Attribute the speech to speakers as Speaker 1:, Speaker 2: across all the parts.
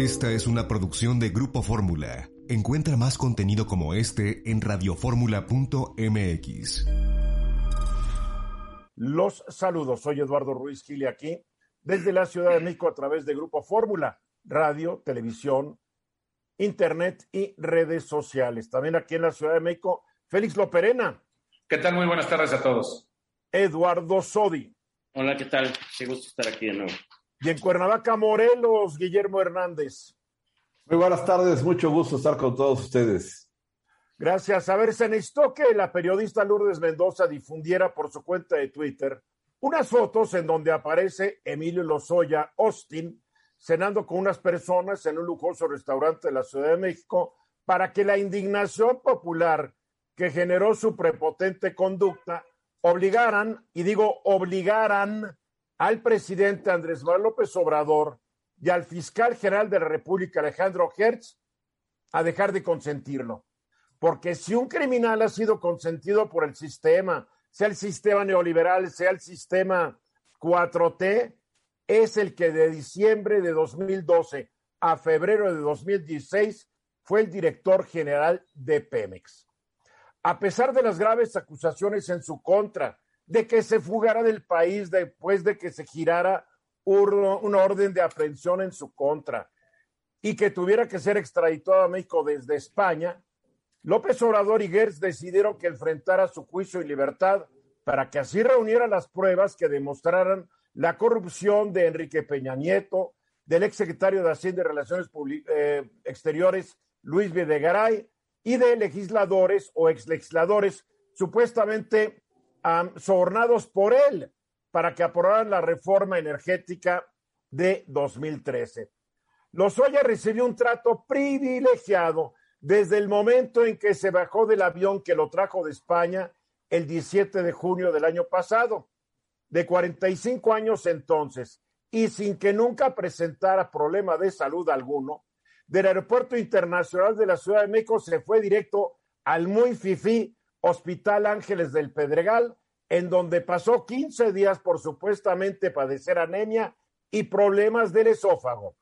Speaker 1: Esta es una producción de Grupo Fórmula. Encuentra más contenido como este en radioformula.mx.
Speaker 2: Los saludos, soy Eduardo Ruiz Gili aquí, desde la Ciudad de México a través de Grupo Fórmula, radio, televisión, internet y redes sociales. También aquí en la Ciudad de México, Félix Loperena.
Speaker 3: ¿Qué tal? Muy buenas tardes a todos.
Speaker 2: Eduardo Sodi.
Speaker 4: Hola, ¿qué tal? Qué gusto estar aquí de nuevo.
Speaker 2: Y en Cuernavaca, Morelos, Guillermo Hernández.
Speaker 5: Muy buenas tardes, mucho gusto estar con todos ustedes.
Speaker 2: Gracias. A ver, se necesitó que la periodista Lourdes Mendoza difundiera por su cuenta de Twitter unas fotos en donde aparece Emilio Lozoya Austin cenando con unas personas en un lujoso restaurante de la Ciudad de México para que la indignación popular que generó su prepotente conducta obligaran, y digo obligaran, al presidente Andrés Manuel López Obrador y al fiscal general de la República, Alejandro Hertz, a dejar de consentirlo. Porque si un criminal ha sido consentido por el sistema, sea el sistema neoliberal, sea el sistema 4T, es el que de diciembre de 2012 a febrero de 2016 fue el director general de Pemex a pesar de las graves acusaciones en su contra, de que se fugara del país después de que se girara una orden de aprehensión en su contra y que tuviera que ser extraditado a México desde España, López Obrador y Gertz decidieron que enfrentara su juicio y libertad para que así reuniera las pruebas que demostraran la corrupción de Enrique Peña Nieto, del exsecretario de Hacienda y Relaciones eh, Exteriores Luis Videgaray y de legisladores o exlegisladores supuestamente sobornados por él para que aprobaran la reforma energética de 2013. Lozoya recibió un trato privilegiado desde el momento en que se bajó del avión que lo trajo de España el 17 de junio del año pasado, de 45 años entonces, y sin que nunca presentara problema de salud alguno, del Aeropuerto Internacional de la Ciudad de México se fue directo al muy fifí Hospital Ángeles del Pedregal, en donde pasó 15 días por supuestamente padecer anemia y problemas del esófago.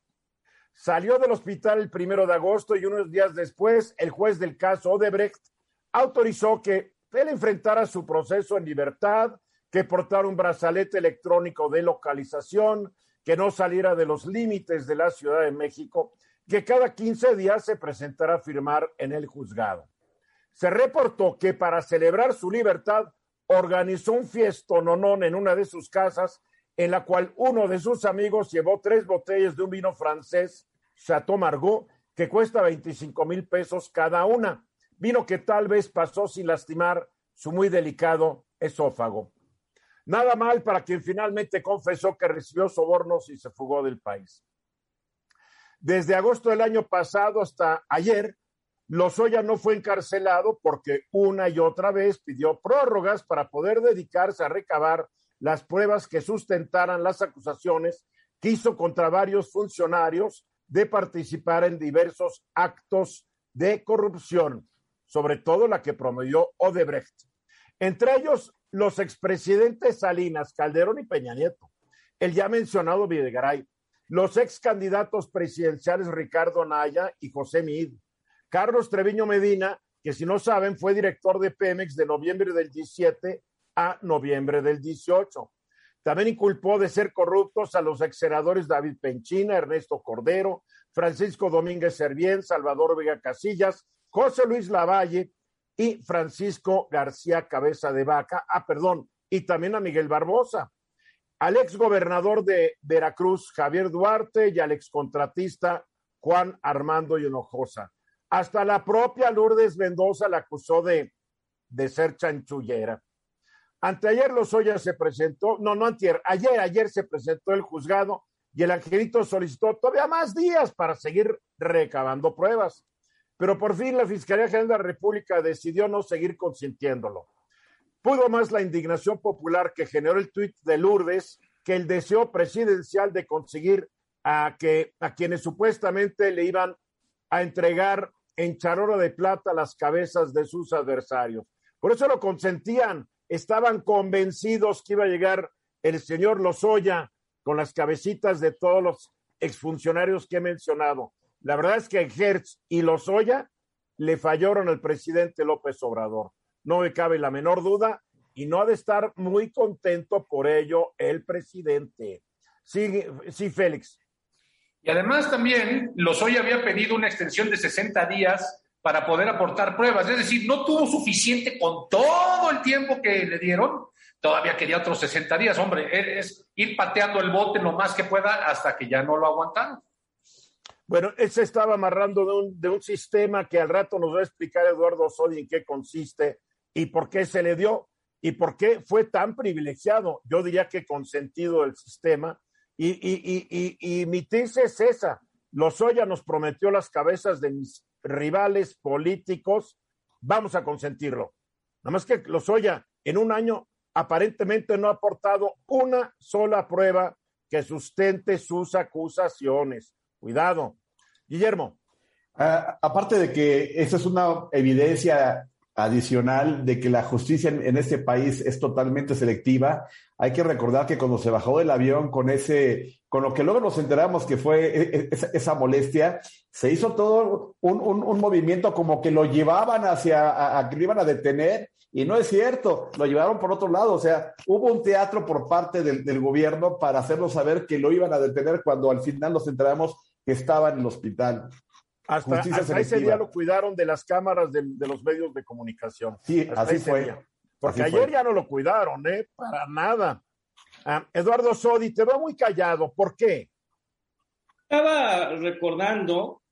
Speaker 2: Salió del hospital el primero de agosto y unos días después, el juez del caso Odebrecht autorizó que él enfrentara su proceso en libertad, que portara un brazalete electrónico de localización, que no saliera de los límites de la Ciudad de México que cada 15 días se presentará a firmar en el juzgado. Se reportó que para celebrar su libertad organizó un fiestononón en una de sus casas en la cual uno de sus amigos llevó tres botellas de un vino francés, Chateau Margaux, que cuesta 25 mil pesos cada una, vino que tal vez pasó sin lastimar su muy delicado esófago. Nada mal para quien finalmente confesó que recibió sobornos y se fugó del país. Desde agosto del año pasado hasta ayer, Lozoya no fue encarcelado porque una y otra vez pidió prórrogas para poder dedicarse a recabar las pruebas que sustentaran las acusaciones que hizo contra varios funcionarios de participar en diversos actos de corrupción, sobre todo la que promovió Odebrecht. Entre ellos, los expresidentes Salinas, Calderón y Peña Nieto, el ya mencionado Videgaray, los ex candidatos presidenciales Ricardo Naya y José Mid, Carlos Treviño Medina, que si no saben fue director de Pemex de noviembre del 17 a noviembre del 18. También inculpó de ser corruptos a los ex senadores David Penchina, Ernesto Cordero, Francisco Domínguez Servién, Salvador Vega Casillas, José Luis Lavalle y Francisco García Cabeza de Vaca. Ah, perdón, y también a Miguel Barbosa al ex gobernador de Veracruz, Javier Duarte, y al ex contratista Juan Armando Hinojosa. Hasta la propia Lourdes Mendoza la acusó de, de ser chanchullera. Anteayer Lozoya se presentó, no, no antier, ayer, ayer se presentó el juzgado y el angelito solicitó todavía más días para seguir recabando pruebas. Pero por fin la Fiscalía General de la República decidió no seguir consintiéndolo. Pudo más la indignación popular que generó el tuit de Lourdes que el deseo presidencial de conseguir a, que, a quienes supuestamente le iban a entregar en charoro de plata las cabezas de sus adversarios. Por eso lo consentían, estaban convencidos que iba a llegar el señor Lozoya con las cabecitas de todos los exfuncionarios que he mencionado. La verdad es que Hertz y Lozoya le fallaron al presidente López Obrador. No me cabe la menor duda y no ha de estar muy contento por ello el presidente. Sí, sí, Félix.
Speaker 3: Y además también Lozoya había pedido una extensión de 60 días para poder aportar pruebas. Es decir, no tuvo suficiente con todo el tiempo que le dieron. Todavía quería otros 60 días. Hombre, es ir pateando el bote lo más que pueda hasta que ya no lo aguantaron.
Speaker 2: Bueno, él se estaba amarrando de un, de un sistema que al rato nos va a explicar Eduardo Sodi en qué consiste y por qué se le dio y por qué fue tan privilegiado. Yo diría que consentido el sistema. Y, y, y, y, mi tesis es esa. Lozoya nos prometió las cabezas de mis rivales políticos. Vamos a consentirlo. Nada más que Lozoya en un año aparentemente no ha aportado una sola prueba que sustente sus acusaciones. Cuidado. Guillermo.
Speaker 5: Uh, aparte de que esa es una evidencia adicional de que la justicia en, este país es totalmente selectiva. Hay que recordar que cuando se bajó del avión con ese, con lo que luego nos enteramos que fue esa, esa molestia, se hizo todo un, un, movimiento como que lo llevaban hacia, a, que lo iban a detener, y no es cierto, lo llevaron por otro lado. O sea, hubo un teatro por parte del, del gobierno para hacernos saber que lo iban a detener cuando al final nos enteramos que estaba en el hospital.
Speaker 2: Hasta, hasta ese día lo cuidaron de las cámaras de, de los medios de comunicación.
Speaker 5: Sí, hasta así fue.
Speaker 2: Día. Porque así ayer fue. ya no lo cuidaron, ¿eh? Para nada. Ah, Eduardo Sodi, te veo muy callado. ¿Por qué?
Speaker 4: Estaba recordando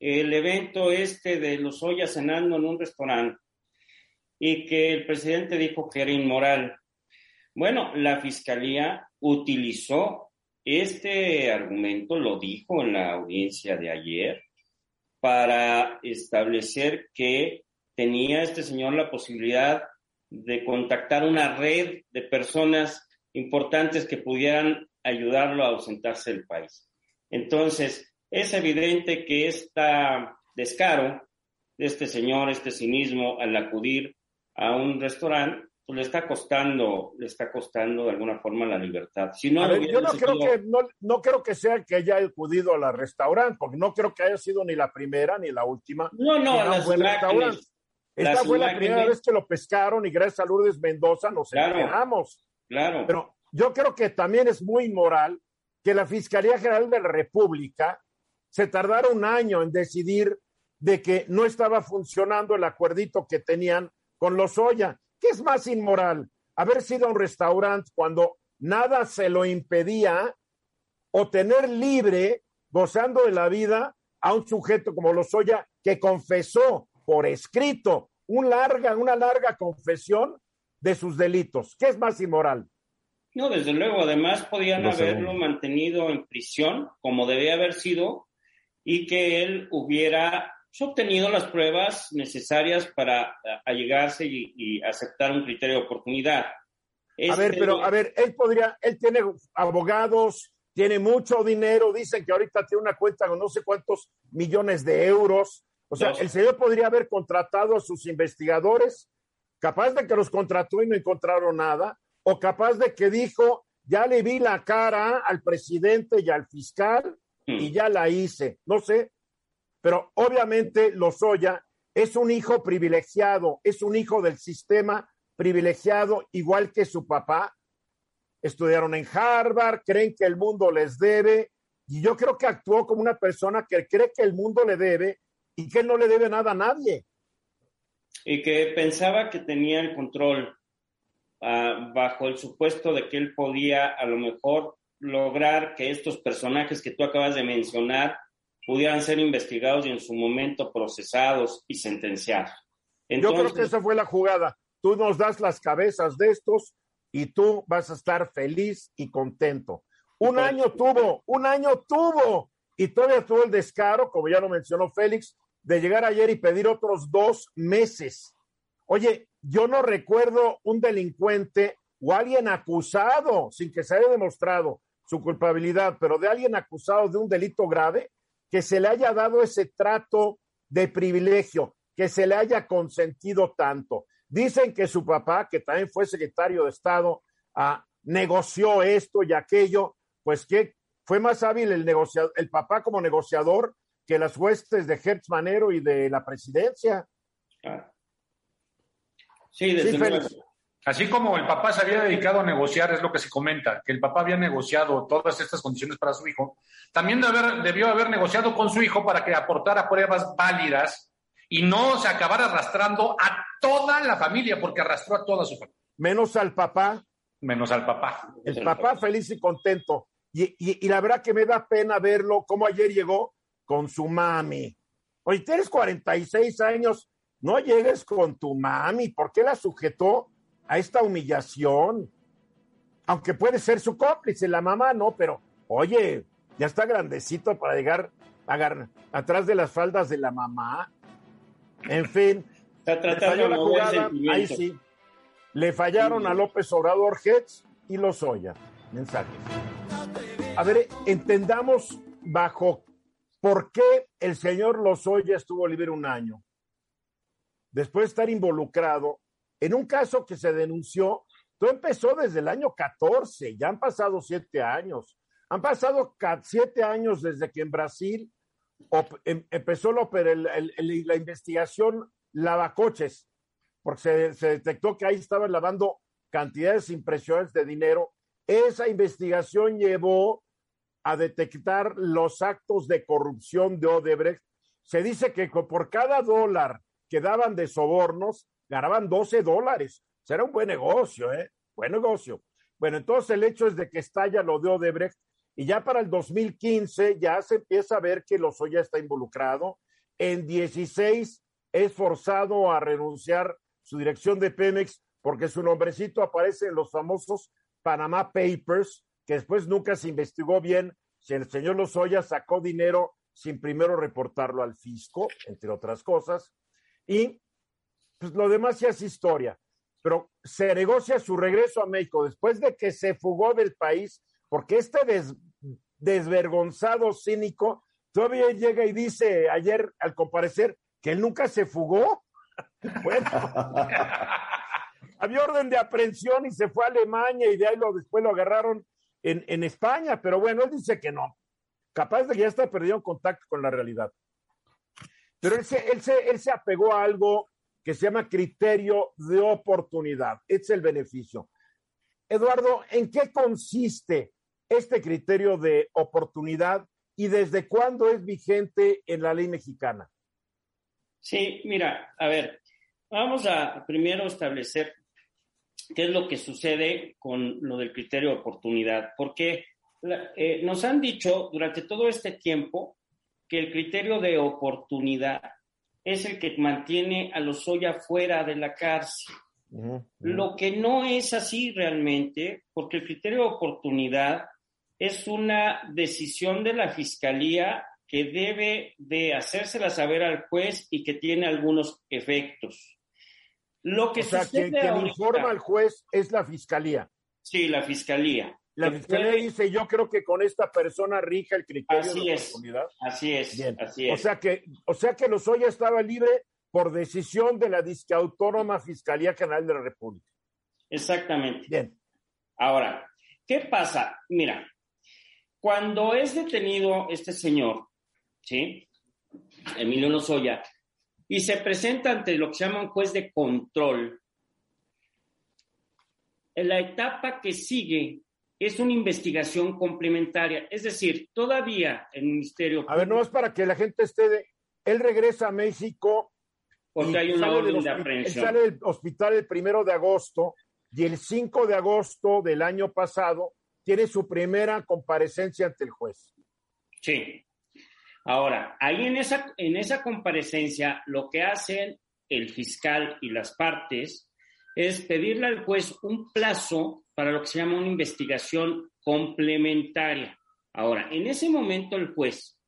Speaker 4: el evento este de los Ollas cenando en un restaurante y que el presidente dijo que era inmoral. Bueno, la fiscalía utilizó este argumento, lo dijo en la audiencia de ayer, para establecer que tenía este señor la posibilidad de contactar una red de personas importantes que pudieran ayudarlo a ausentarse del país. Entonces, es evidente que este descaro de este señor, este cinismo al acudir a un restaurante, pues le está costando, le está costando de alguna forma la libertad. Si no,
Speaker 2: ver, yo no creo, que, no, no, creo que sea que haya acudido al restaurante, porque no creo que haya sido ni la primera ni la última.
Speaker 4: No, no, las
Speaker 2: Esta las fue la primera vez que lo pescaron y gracias a Lourdes Mendoza nos
Speaker 4: claro,
Speaker 2: enteramos.
Speaker 4: Claro.
Speaker 2: Pero yo creo que también es muy inmoral que la Fiscalía General de la República se tardara un año en decidir de que no estaba funcionando el acuerdito que tenían con los Oya. ¿Qué es más inmoral? Haber sido a un restaurante cuando nada se lo impedía o tener libre, gozando de la vida, a un sujeto como Lozoya que confesó por escrito un larga, una larga confesión de sus delitos. ¿Qué es más inmoral?
Speaker 4: No, desde luego. Además, podían no haberlo mantenido en prisión, como debía haber sido, y que él hubiera obtenido las pruebas necesarias para allegarse y, y aceptar un criterio de oportunidad.
Speaker 2: Este... A ver, pero a ver, él podría, él tiene abogados, tiene mucho dinero, dicen que ahorita tiene una cuenta con no sé cuántos millones de euros. O sea, el señor podría haber contratado a sus investigadores, capaz de que los contrató y no encontraron nada, o capaz de que dijo, ya le vi la cara al presidente y al fiscal mm. y ya la hice. No sé, pero obviamente Lozoya es un hijo privilegiado, es un hijo del sistema privilegiado, igual que su papá. Estudiaron en Harvard, creen que el mundo les debe, y yo creo que actuó como una persona que cree que el mundo le debe y que no le debe nada a nadie.
Speaker 4: Y que pensaba que tenía el control uh, bajo el supuesto de que él podía a lo mejor lograr que estos personajes que tú acabas de mencionar pudieran ser investigados y en su momento procesados y sentenciados.
Speaker 2: Entonces, Yo creo que esa fue la jugada. Tú nos das las cabezas de estos y tú vas a estar feliz y contento. Un pues, año tuvo, un año tuvo, y todavía tuvo el descaro, como ya lo mencionó Félix, de llegar ayer y pedir otros dos meses. Oye, yo no recuerdo un delincuente o alguien acusado, sin que se haya demostrado su culpabilidad, pero de alguien acusado de un delito grave, que se le haya dado ese trato de privilegio, que se le haya consentido tanto. Dicen que su papá, que también fue secretario de Estado, ah, negoció esto y aquello, pues que fue más hábil el, negociador, el papá como negociador que las huestes de Hertz Manero y de la presidencia.
Speaker 3: Sí, desde Así como el papá se había dedicado a negociar, es lo que se comenta, que el papá había negociado todas estas condiciones para su hijo, también debió haber negociado con su hijo para que aportara pruebas válidas y no se acabara arrastrando a toda la familia, porque arrastró a toda su familia.
Speaker 2: Menos al papá.
Speaker 3: Menos al papá.
Speaker 2: El papá feliz y contento. Y, y, la verdad que me da pena verlo, como ayer llegó con su mami. Oye, tienes 46 años, no llegues con tu mami. ¿Por qué la sujetó a esta humillación? Aunque puede ser su cómplice, la mamá no, pero oye, ya está grandecito para llegar a atrás de las faldas de la mamá. En fin,
Speaker 4: está tratando la jugada, ahí sí.
Speaker 2: Le fallaron a López Obrador Hetz y Lozoya. Mensajes. A ver, entendamos bajo por qué el señor Lozoya estuvo libre un año. Después de estar involucrado en un caso que se denunció, todo empezó desde el año 14, ya han pasado siete años. Han pasado siete años desde que en Brasil em, empezó la investigación lavacoches, porque se, detectó que ahí estaban lavando cantidades impresionantes de dinero. Esa investigación llevó a detectar los actos de corrupción de Odebrecht. Se dice que por cada dólar que daban de sobornos, ganaban 12 dólares. Será un buen negocio, ¿eh? Buen negocio. Bueno, entonces el hecho es de que estalla lo de Odebrecht y ya para el 2015 ya se empieza a ver que Lozoya está involucrado. En 16 es forzado a renunciar su dirección de Pemex porque su nombrecito aparece en los famosos Panama Papers, que después nunca se investigó bien si el señor Lozoya sacó dinero sin primero reportarlo al fisco, entre otras cosas. Y pues lo demás ya es historia. Pero se negocia su regreso a México después de que se fugó del país, porque este desvergonzado cínico todavía llega y dice ayer al comparecer que él nunca se fugó. Bueno, había orden de aprehensión y se fue a Alemania y de ahí lo, después lo agarraron en, en España, pero bueno, él dice que no. Capaz de que ya está perdido en contacto con la realidad. Pero él se, él, se, él se apegó a algo que se llama criterio de oportunidad. Es el beneficio. Eduardo, ¿en qué consiste este criterio de oportunidad y desde cuándo es vigente en la ley mexicana?
Speaker 4: Sí, mira, a ver, vamos a primero establecer qué es lo que sucede con lo del criterio de oportunidad, porque eh, nos han dicho durante todo este tiempo que el criterio de oportunidad es el que mantiene a los Lozoya fuera de la cárcel. Lo que no es así realmente, porque el criterio de oportunidad es una decisión de la Fiscalía que debe de hacérsela saber al juez y que tiene algunos efectos.
Speaker 2: Lo que o sea, quien, informa al juez es la fiscalía.
Speaker 4: Sí, la fiscalía.
Speaker 2: La fiscalía dice, yo creo que con esta persona rija el criterio
Speaker 4: así
Speaker 2: de
Speaker 4: es, Así es, así es.
Speaker 2: O sea que, o sea que Lozoya estaba libre por decisión de la disque autónoma Fiscalía General de la República.
Speaker 4: Exactamente.
Speaker 2: Bien.
Speaker 4: Ahora, ¿qué pasa? Mira, cuando es detenido este señor, ¿sí? Emilio Lozoya, y se presenta ante lo que se llama un juez de control. En la etapa que sigue es una investigación complementaria, es decir, todavía el Ministerio...
Speaker 2: A ver, no es para que la gente esté de... Él regresa a México.
Speaker 4: Porque hay una orden de aprehensión.
Speaker 2: sale del hospital el primero de agosto y el 5 de agosto del año pasado tiene su primera comparecencia ante el juez.
Speaker 4: Sí. Ahora, ahí en esa, en esa comparecencia, lo que hacen el fiscal y las partes es pedirle al juez un plazo para lo que se llama una investigación complementaria. Ahora, en ese momento el juez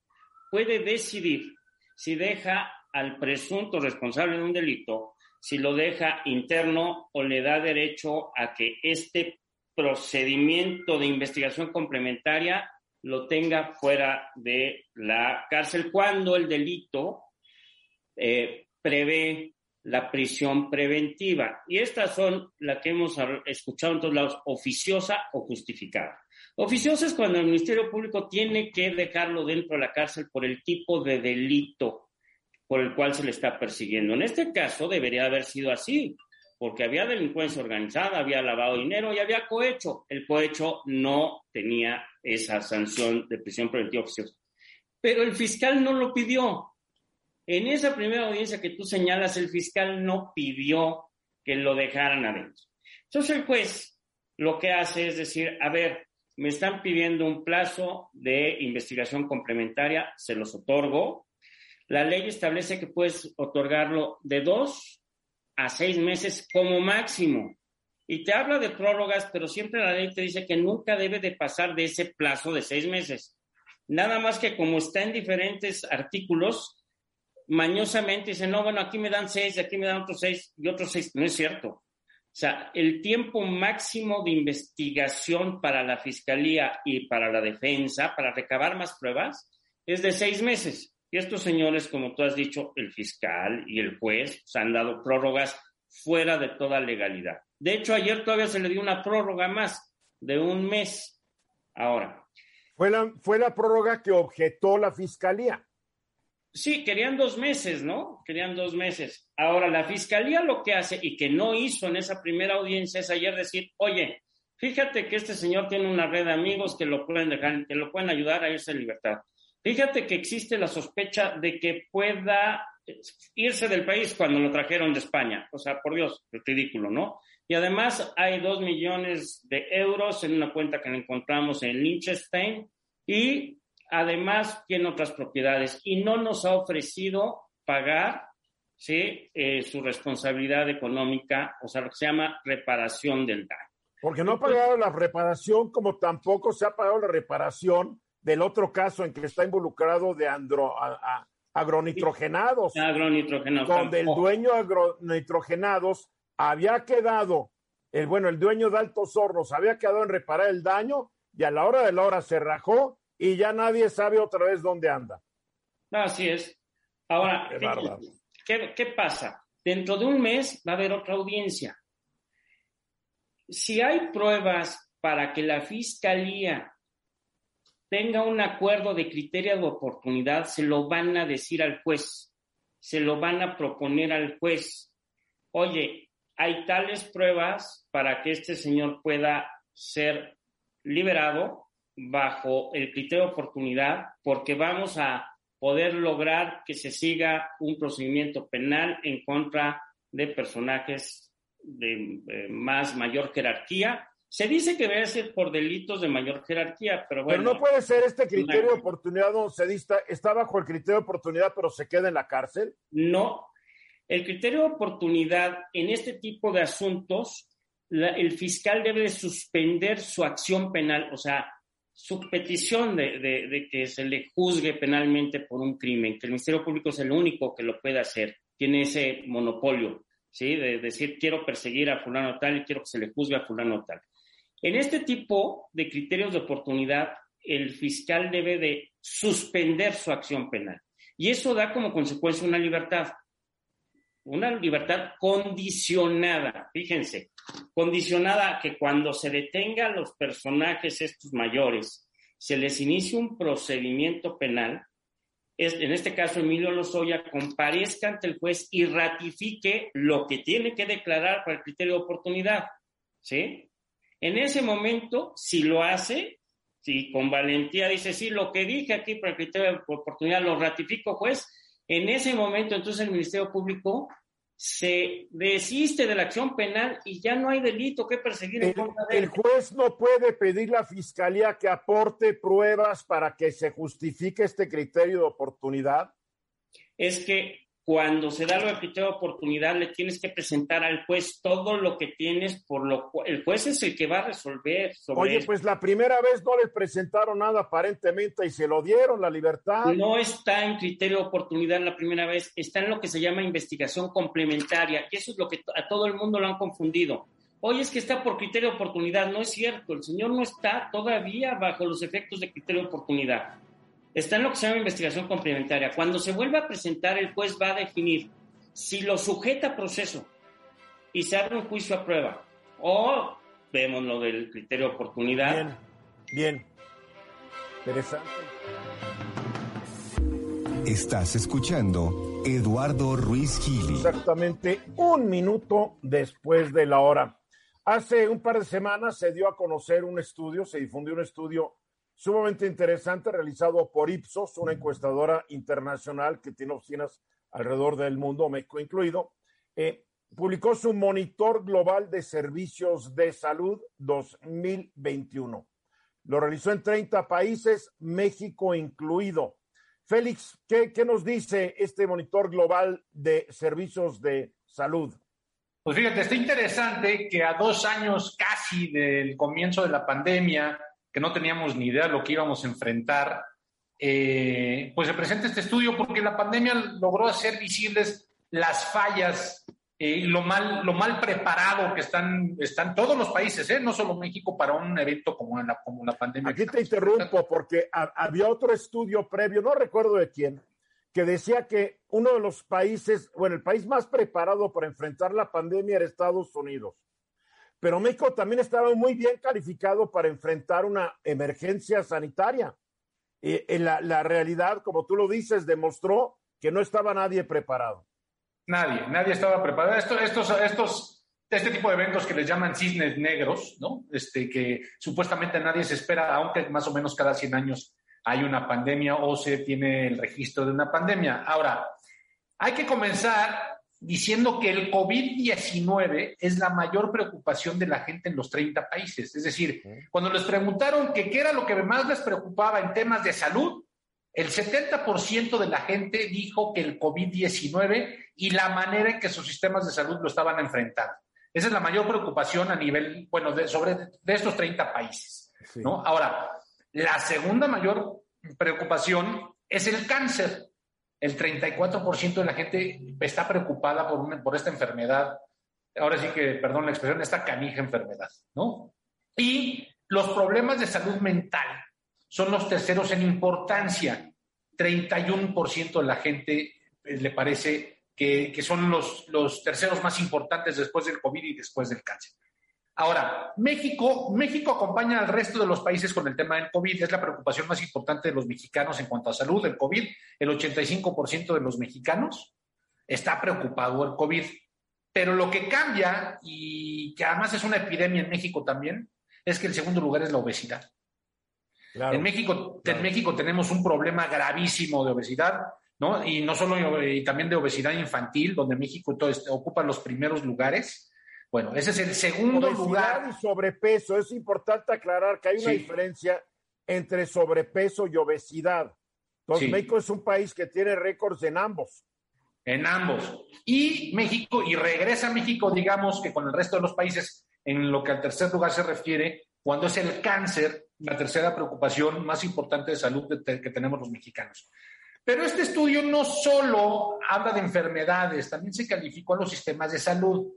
Speaker 4: puede decidir si deja al presunto responsable de un delito, si lo deja interno o le da derecho a que este procedimiento de investigación complementaria lo tenga fuera de la cárcel cuando el delito eh, prevé la prisión preventiva. Y estas son las que hemos escuchado en todos lados, oficiosa o justificada. Oficioso es cuando el Ministerio Público tiene que dejarlo dentro de la cárcel por el tipo de delito por el cual se le está persiguiendo. En este caso debería haber sido así, porque había delincuencia organizada, había lavado dinero y había cohecho. El cohecho no tenía esa sanción de prisión preventiva oficiosa. Pero el fiscal no lo pidió. En esa primera audiencia que tú señalas, el fiscal no pidió que lo dejaran adentro. Entonces el juez lo que hace es decir, a ver, me están pidiendo un plazo de investigación complementaria, se los otorgo. La ley establece que puedes otorgarlo de dos a seis meses como máximo. Y te habla de prórrogas, pero siempre la ley te dice que nunca debe de pasar de ese plazo de seis meses. Nada más que como está en diferentes artículos, mañosamente dice, no, bueno, aquí me dan seis, aquí me dan otros seis y otros seis. No es cierto. O sea, el tiempo máximo de investigación para la fiscalía y para la defensa, para recabar más pruebas, es de seis meses. Y estos señores, como tú has dicho, el fiscal y el juez, se han dado prórrogas fuera de toda legalidad. De hecho, ayer todavía se le dio una prórroga más de un mes. Ahora.
Speaker 2: Fue la, fue la prórroga que objetó la fiscalía.
Speaker 4: Sí, querían dos meses, ¿no? Querían dos meses. Ahora, la fiscalía lo que hace y que no hizo en esa primera audiencia es ayer decir, oye, fíjate que este señor tiene una red de amigos que lo pueden dejar, que lo pueden ayudar a irse en libertad. Fíjate que existe la sospecha de que pueda irse del país cuando lo trajeron de España. O sea, por Dios, ridículo, ¿no? Y además hay dos millones de euros en una cuenta que encontramos en Liechtenstein y además tiene otras propiedades y no nos ha ofrecido pagar ¿sí? Eh, su responsabilidad económica, o sea, lo que se llama reparación del daño.
Speaker 2: Porque no ha pagado la reparación, como tampoco se ha pagado la reparación del otro caso en que está involucrado de andro, agronitrogenados.
Speaker 4: Agronitrogenados.
Speaker 2: Donde el dueño de agronitrogenados había quedado, el bueno, el dueño de Altos Hornos había quedado en reparar el daño y a la hora de la hora se rajó y ya nadie sabe otra vez dónde anda.
Speaker 4: Así es. Ahora, ¿qué, ¿qué, pasa? Dentro de un mes va a haber otra audiencia. Si hay pruebas para que la fiscalía tenga un acuerdo de criterio de oportunidad, se lo van a decir al juez, se lo van a proponer al juez. Oye, hay tales pruebas para que este señor pueda ser liberado bajo el criterio de oportunidad porque vamos a poder lograr que se siga un procedimiento penal en contra de personajes de eh, más mayor jerarquía. Se dice que debe ser por delitos de mayor jerarquía, pero bueno.
Speaker 2: Pero no puede ser este criterio de oportunidad, don Cedista, está bajo el criterio de oportunidad, pero se queda en la cárcel.
Speaker 4: No. El criterio de oportunidad en este tipo de asuntos, el fiscal debe suspender su acción penal, o sea, su petición de, que se le juzgue penalmente por un crimen, que el Ministerio Público es el único que lo puede hacer, tiene ese monopolio, ¿sí? De decir, quiero perseguir a fulano tal y quiero que se le juzgue a fulano tal. En este tipo de criterios de oportunidad, el fiscal debe de suspender su acción penal. Y eso da como consecuencia una libertad, una libertad condicionada, fíjense, condicionada a que cuando se detenga a los personajes estos mayores, se les inicie un procedimiento penal, en este caso Emilio Lozoya comparezca ante el juez y ratifique lo que tiene que declarar para el criterio de oportunidad, ¿sí? En ese momento, si lo hace, si con valentía dice, sí, lo que dije aquí para el criterio de oportunidad lo ratifico, juez, en ese momento entonces el Ministerio Público se desiste de la acción penal y ya no hay delito que perseguir.
Speaker 2: El, el juez no puede pedir a la fiscalía que aporte pruebas para que se justifique este criterio de oportunidad.
Speaker 4: Es que cuando se da la de oportunidad, le tienes que presentar al juez todo lo que tienes, por lo cual el juez es el que va a resolver sobre
Speaker 2: Oye, pues la primera vez no le presentaron nada aparentemente y se lo dieron la libertad.
Speaker 4: No está en criterio de oportunidad la primera vez, está en lo que se llama investigación complementaria, y eso es lo que a todo el mundo lo han confundido. Oye, es que está por criterio de oportunidad, no es cierto, el señor no está todavía bajo los efectos de criterio de oportunidad está en lo que se llama investigación complementaria. Cuando se vuelva a presentar, el juez va a definir si lo sujeta a proceso y se abre un juicio a prueba o vemos lo del criterio de oportunidad
Speaker 2: Bien. Interesante.
Speaker 1: Estás escuchando Eduardo Ruiz Gili.
Speaker 2: Exactamente un minuto después de la hora. Hace un par de semanas se dio a conocer un estudio, se difundió un estudio sumamente interesante realizado por Ipsos, una encuestadora internacional que tiene oficinas alrededor del mundo, México incluido. Eh, publicó su Monitor Global de Servicios de Salud 2021. Lo realizó en 30 países, México incluido. Félix, ¿qué, ¿qué, nos dice este monitor global de servicios de salud?
Speaker 3: Pues fíjate, está interesante que a dos años casi del comienzo de la pandemia, que no teníamos ni idea de lo que íbamos a enfrentar, eh, pues se presenta este estudio porque la pandemia logró hacer visibles las fallas y lo mal, lo mal preparado que están, están todos los países, ¿eh? no solo México, para un evento como la, como la pandemia.
Speaker 2: Aquí te interrumpo porque había otro estudio previo, no recuerdo de quién, que decía que uno de los países, bueno, el país más preparado para enfrentar la pandemia era Estados Unidos. Pero México también estaba muy bien calificado para enfrentar una emergencia sanitaria. Y, la, la realidad, como tú lo dices, demostró que no estaba nadie preparado.
Speaker 3: Nadie, nadie estaba preparado. Esto, estos, estos, este tipo de eventos que les llaman cisnes negros, ¿no? Este, que supuestamente nadie se espera, aunque más o menos cada 100 años hay una pandemia o se tiene el registro de una pandemia. Ahora, hay que comenzar diciendo que el COVID-19 es la mayor preocupación de la gente en los 30 países. Es decir, cuando les preguntaron que qué era lo que más les preocupaba en temas de salud, el 70% de la gente dijo que el COVID-19 y la manera en que sus sistemas de salud lo estaban enfrentando. Esa es la mayor preocupación a nivel, bueno, de, sobre de estos 30 países. ¿no? Ahora, la segunda mayor preocupación es el cáncer. El 34% de la gente está preocupada por, esta enfermedad. Ahora sí que, perdón la expresión, esta canija enfermedad, ¿no? Y los problemas de salud mental son los terceros en importancia. 31% de la gente eh, le parece que, son los, terceros más importantes después del COVID y después del cáncer. Ahora, México, México acompaña al resto de los países con el tema del COVID. Es la preocupación más importante de los mexicanos en cuanto a salud, el COVID. El 85% de los mexicanos está preocupado por el COVID. Pero lo que cambia, y que además es una epidemia en México también, es que el segundo lugar es la obesidad en, México, en México tenemos un problema gravísimo de obesidad, ¿no? Y no solo, y también de obesidad infantil, donde México todo ocupa los primeros lugares. Bueno, ese es el segundo
Speaker 2: obesidad
Speaker 3: lugar.
Speaker 2: y sobrepeso. Es importante aclarar que hay una sí. diferencia entre sobrepeso y obesidad. Entonces, sí. México es un país que tiene récords en ambos.
Speaker 3: En ambos. Y México, y regresa a México, digamos que con el resto de los países, en lo que al tercer lugar se refiere, cuando es el cáncer, la tercera preocupación más importante de salud que tenemos los mexicanos. Pero este estudio no solo habla de enfermedades, también se calificó a los sistemas de salud.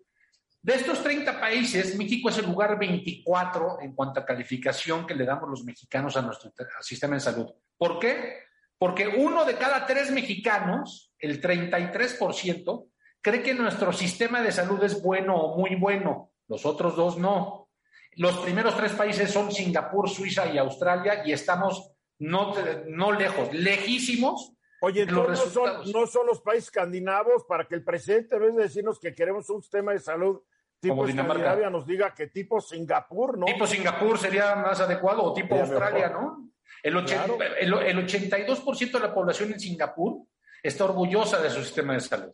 Speaker 3: De estos 30 países, México es el lugar 24 en cuanto a calificación que le damos los mexicanos a nuestro sistema de salud. ¿Por qué? Porque uno de cada tres mexicanos, el 33%, cree que nuestro sistema de salud es bueno o muy bueno. Los otros dos no. Los primeros tres países son Singapur, Suiza y Australia y estamos no, no lejos, lejísimos.
Speaker 2: Oye, los no, son, no son los países escandinavos para que el presidente, en vez de decirnos que queremos un sistema de salud tipo Como Escandinavia, nos diga que tipo Singapur, ¿no?
Speaker 3: Tipo Singapur sería más adecuado o tipo sería Australia, mejor. ¿no? El, 80, claro. el, el 82% de la población en Singapur está orgullosa de su sistema de salud.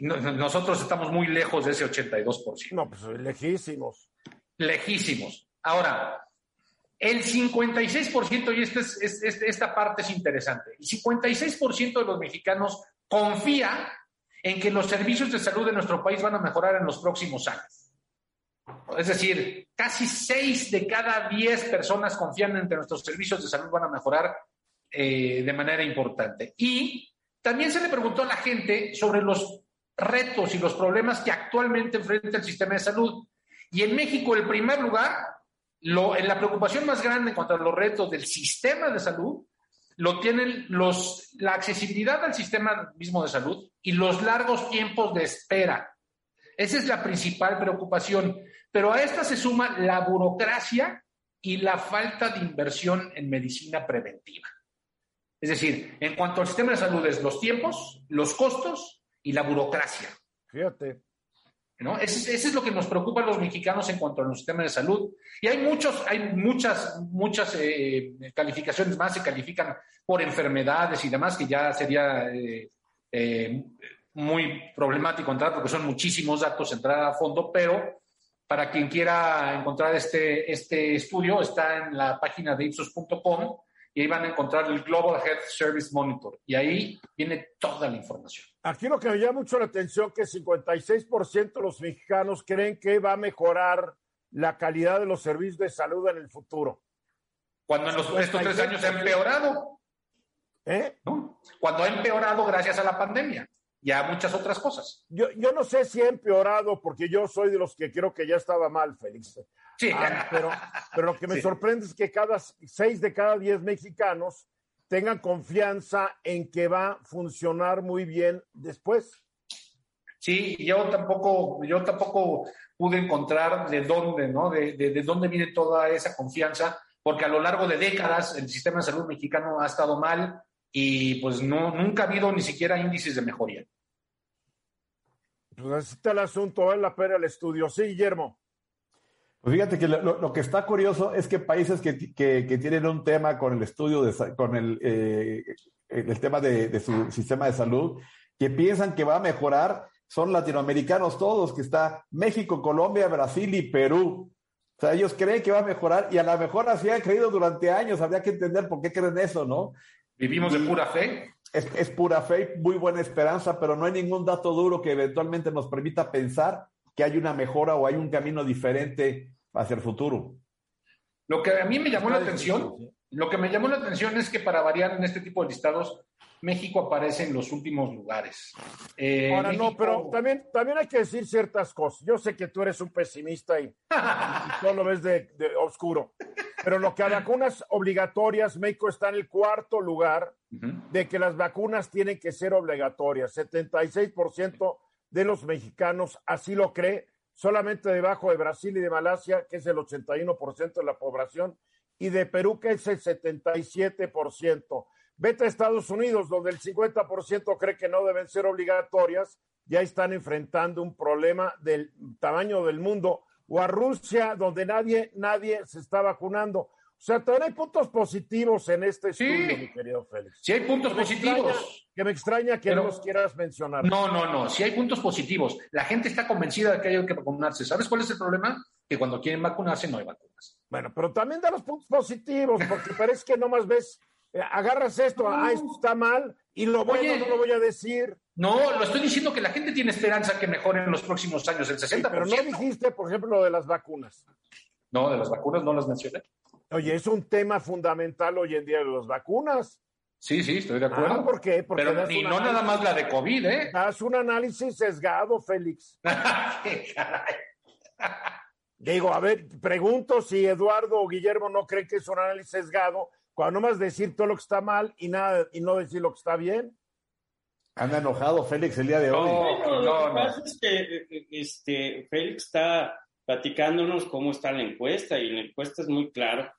Speaker 3: Nosotros estamos muy lejos de ese 82%.
Speaker 2: No, pues lejísimos
Speaker 3: lejísimos. Ahora, el 56%, y esta, es, es, esta parte es interesante, el 56% de los mexicanos confía en que los servicios de salud de nuestro país van a mejorar en los próximos años. Es decir, casi 6 de cada 10 personas confían en que nuestros servicios de salud van a mejorar eh, de manera importante. Y también se le preguntó a la gente sobre los retos y los problemas que actualmente enfrenta el sistema de salud. Y en México, el primer lugar, en la preocupación más grande en cuanto a los retos del sistema de salud, lo tienen los, la accesibilidad al sistema mismo de salud y los largos tiempos de espera. Esa es la principal preocupación. Pero a esta se suma la burocracia y la falta de inversión en medicina preventiva. Es decir, en cuanto al sistema de salud es los tiempos, los costos y la burocracia.
Speaker 2: Fíjate.
Speaker 3: ¿No? Eso, es lo que nos preocupa a los mexicanos en cuanto al sistema de salud. Y hay muchos, hay muchas, muchas eh, calificaciones más, se califican por enfermedades y demás, que ya sería eh, eh, muy problemático entrar porque son muchísimos datos entrar a fondo, pero para quien quiera encontrar este, este estudio, está en la página de ipsos.com y ahí van a encontrar el Global Health Service Monitor y ahí viene toda la información.
Speaker 2: Aquí lo que me llama mucho la atención es que 56% de los mexicanos creen que va a mejorar la calidad de los servicios de salud en el futuro.
Speaker 3: Cuando en los, estos tres años ha empeorado.
Speaker 2: ¿Eh?
Speaker 3: Cuando ha empeorado gracias a la pandemia y a muchas otras cosas.
Speaker 2: Yo, yo no sé si ha empeorado porque yo soy de los que creo que ya estaba mal, Félix.
Speaker 3: Sí.
Speaker 2: Ah, pero, pero lo que me sorprende es que cada seis de cada diez mexicanos tengan confianza en que va a funcionar muy bien después.
Speaker 3: Sí, yo tampoco, yo tampoco pude encontrar de dónde, ¿no? De, de, de, dónde viene toda esa confianza, porque a lo largo de décadas el sistema de salud mexicano ha estado mal y pues no, nunca ha habido ni siquiera índices de mejoría.
Speaker 2: Pues así está el asunto, vale la pena el estudio. Sí, Guillermo.
Speaker 5: Pues fíjate que lo, lo, que está curioso es que países que, que, que, tienen un tema con el estudio, de, con el, eh, el tema de, de, su sistema de salud, que piensan que va a mejorar, son latinoamericanos todos, que está México, Colombia, Brasil y Perú. O sea, ellos creen que va a mejorar y a lo mejor así han creído durante años. Habría que entender por qué creen eso, ¿no?
Speaker 3: Vivimos de pura fe.
Speaker 5: Es, es pura fe, muy buena esperanza, pero no hay ningún dato duro que eventualmente nos permita pensar que hay una mejora o hay un camino diferente hacia el futuro.
Speaker 3: Lo que a mí me llamó la atención, lo que me llamó la atención es que para variar en este tipo de listados, México aparece en los últimos lugares.
Speaker 2: Eh, Ahora México... no, pero también, también hay que decir ciertas cosas. Yo sé que tú eres un pesimista y, todo lo ves de, de, oscuro, pero lo que a vacunas obligatorias, México está en el cuarto lugar uh -huh. de que las vacunas tienen que ser obligatorias. 76% de los mexicanos así lo cree solamente debajo de Brasil y de Malasia, que es el 81% de la población, y de Perú, que es el 77%. Vete a Estados Unidos, donde el 50% cree que no deben ser obligatorias, ya están enfrentando un problema del tamaño del mundo, o a Rusia, donde nadie, nadie se está vacunando. O sea, también hay puntos positivos en este estudio,
Speaker 3: sí.
Speaker 2: mi querido Félix.
Speaker 3: Sí hay puntos
Speaker 2: que
Speaker 3: positivos.
Speaker 2: Extraña, que me extraña que
Speaker 3: Pero,
Speaker 2: no los quieras mencionar.
Speaker 3: No, no, no. Sí hay puntos positivos. La gente está convencida de que hay que vacunarse. ¿Sabes cuál es el problema? Que cuando quieren vacunarse no hay vacunas.
Speaker 2: Bueno, pero también da los puntos positivos, porque parece que nomás ves, eh, agarras esto, ah, esto está mal, y lo bueno Oye, no lo voy a decir.
Speaker 3: No, lo estoy diciendo que la gente tiene esperanza que mejore en los próximos años, el 60%.
Speaker 2: Sí, pero no dijiste, por ejemplo, lo de las vacunas.
Speaker 3: No, de las vacunas no las mencioné.
Speaker 2: Oye, es un tema fundamental hoy en día de las vacunas.
Speaker 3: Sí, sí, estoy de acuerdo.
Speaker 2: Ah, ¿Por qué? Porque
Speaker 3: Pero y no nada más la de COVID, ¿eh?
Speaker 2: Haz un análisis sesgado, Félix.
Speaker 3: ¿Qué caray?
Speaker 2: Digo, a ver, pregunto si Eduardo o Guillermo no creen que es un análisis sesgado, cuando nomás decir todo lo que está mal y nada y no decir lo que está bien.
Speaker 5: Anda enojado Félix el día de hoy.
Speaker 4: No, bueno, lo que pasa es que este, Félix está platicándonos cómo está la encuesta y la encuesta es muy claro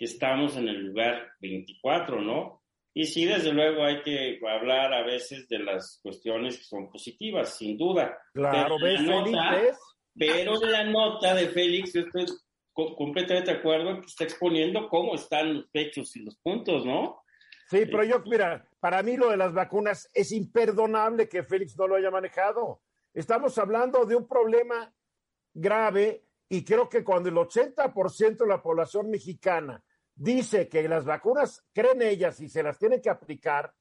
Speaker 4: que estamos en el lugar 24, ¿no? Y sí, desde luego hay que hablar a veces de las cuestiones que son positivas, sin duda.
Speaker 2: Claro,
Speaker 4: pero
Speaker 2: ¿ves,
Speaker 4: nota,
Speaker 2: Félix?
Speaker 4: Pero la nota de Félix, yo estoy completamente de acuerdo que está exponiendo cómo están los pechos y los puntos, ¿no?
Speaker 2: Sí, pero yo, mira, para mí lo de las vacunas es imperdonable que Félix no lo haya manejado. Estamos hablando de un problema grave y creo que cuando el 80% de la población mexicana dice que las vacunas creen ellas y se las tienen que aplicar,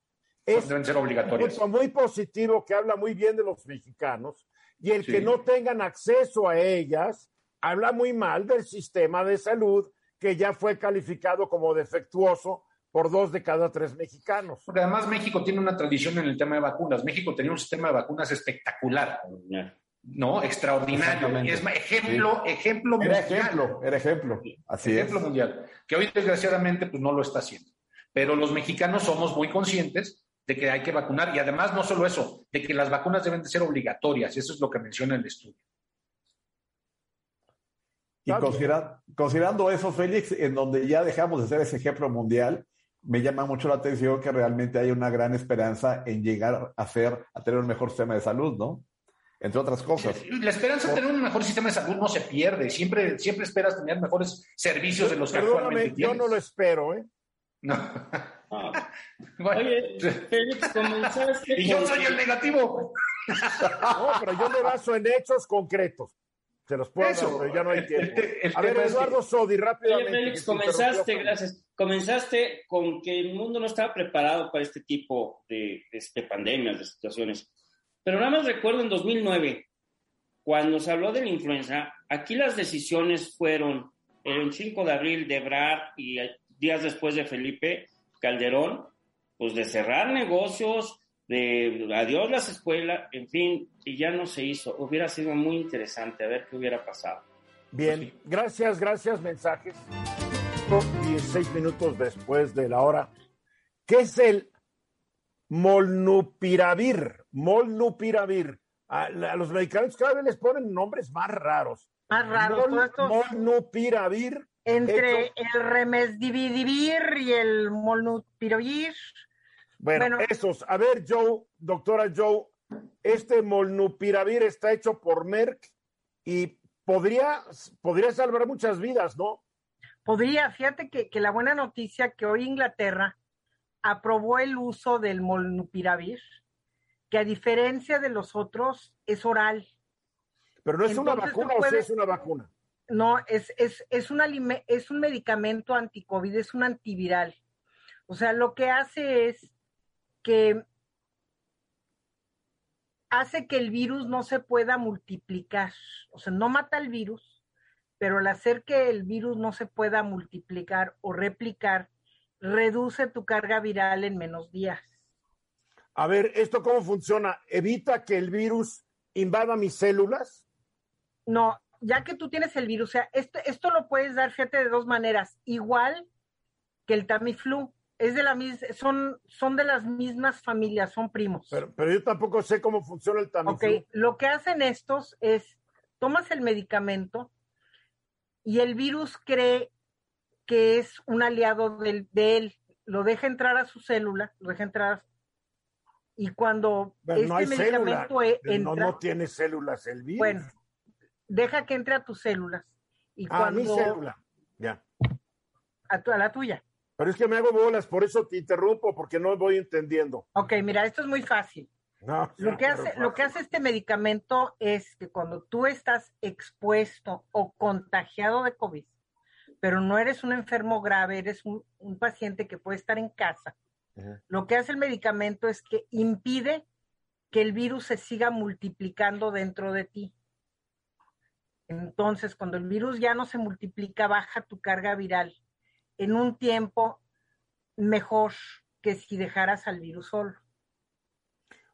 Speaker 2: es
Speaker 3: Deben ser obligatorias.
Speaker 2: un punto muy positivo que habla muy bien de los mexicanos y el
Speaker 3: Sí.
Speaker 2: que no tengan acceso a ellas habla muy mal del sistema de salud que ya fue calificado como defectuoso por dos de cada tres mexicanos.
Speaker 3: Porque además México tiene una tradición en el tema de vacunas. México tenía un sistema de vacunas espectacular, ¿no? Extraordinario. Es ejemplo, ejemplo
Speaker 5: Era
Speaker 3: mundial.
Speaker 5: ejemplo, era ejemplo. Así
Speaker 3: ejemplo
Speaker 5: es.
Speaker 3: mundial. Que hoy desgraciadamente pues no lo está haciendo. Pero los mexicanos somos muy conscientes de que hay que vacunar y además no solo eso, de que las vacunas deben de ser obligatorias. Eso es lo que menciona el estudio.
Speaker 5: Y considerando eso, Félix, en donde ya dejamos de ser ese ejemplo mundial, me llama mucho la atención que realmente hay una gran esperanza en llegar a ser, a tener un mejor sistema de salud, ¿no? Entre otras cosas.
Speaker 3: La esperanza de tener un mejor sistema de salud no se pierde. Siempre, siempre esperas tener mejores servicios de los que actualmente
Speaker 2: Yo no lo espero, ¿eh?
Speaker 3: No.
Speaker 4: Oye, Félix, comenzaste.
Speaker 3: y yo soy el negativo.
Speaker 2: no, pero yo me baso en hechos concretos. Se los puedo Eso, dar, pero ya no hay tiempo. a ver, Eduardo Sodi, rápidamente.
Speaker 4: Oye, Félix, comenzaste, gracias. Comenzaste con que el mundo no estaba preparado para este tipo de, de, de pandemias, de situaciones. Pero nada más recuerdo en 2009, cuando se habló de la influenza, aquí las decisiones fueron el 5 de abril de Brad y días después de Felipe Calderón, pues de cerrar negocios, de adiós las escuelas, en fin, y ya no se hizo. Hubiera sido muy interesante a ver qué hubiera pasado.
Speaker 2: Bien, pues sí. gracias, gracias, mensajes. 16 minutos después de la hora. ¿Qué es el molnupiravir? Molnupiravir. A, a los medicamentos cada vez les ponen nombres más raros.
Speaker 6: Más raros.
Speaker 2: Mol, molnupiravir.
Speaker 6: Entre hecho, el remesdividivir y el molnupiravir.
Speaker 2: Bueno, bueno, esos. A ver, Joe, doctora Joe, este molnupiravir está hecho por Merck y podría, podría salvar muchas vidas, ¿no?
Speaker 6: Podría, fíjate que, que la buena noticia que hoy Inglaterra aprobó el uso del molnupiravir, que a diferencia de los otros es oral.
Speaker 2: Pero no es Entonces, una vacuna puedes, o sea, es una vacuna.
Speaker 6: No, es, es, es, una, es un medicamento anticovid, es un antiviral. O sea, lo que hace es que hace que el virus no se pueda multiplicar. O sea, no mata el virus, pero al hacer que el virus no se pueda multiplicar o replicar, reduce tu carga viral en menos días.
Speaker 2: A ver, ¿esto cómo funciona? ¿Evita que el virus invada mis células?
Speaker 6: No, ya que tú tienes el virus, o sea, esto, esto lo puedes dar, fíjate, de dos maneras. Igual que el Tamiflu, es de la mis, son, son de las mismas familias, son primos.
Speaker 2: Pero, pero yo tampoco sé cómo funciona el Tamiflu.
Speaker 6: Ok, lo que hacen estos es, tomas el medicamento y el virus cree que es un aliado de, de él, lo deja entrar a su célula, lo deja entrar y cuando
Speaker 2: pero
Speaker 6: este
Speaker 2: no hay
Speaker 6: medicamento
Speaker 2: célula.
Speaker 6: entra,
Speaker 2: No, no tiene células el virus.
Speaker 6: bueno, deja que entre a tus células y
Speaker 2: ah,
Speaker 6: cuando
Speaker 2: mi célula, ya.
Speaker 6: a, tu, a la tuya.
Speaker 2: Pero es que me hago bolas, por eso te interrumpo, porque no voy entendiendo.
Speaker 6: Ok, mira, esto es muy fácil.
Speaker 2: No,
Speaker 6: Lo que, hace, lo que hace este medicamento es que cuando tú estás expuesto o contagiado de COVID, pero no eres un enfermo grave, eres un, un paciente que puede estar en casa, uh -huh. lo que hace el medicamento es que impide que el virus se siga multiplicando dentro de ti. Entonces, cuando el virus ya no se multiplica, baja tu carga viral en un tiempo mejor que si dejaras al virus solo.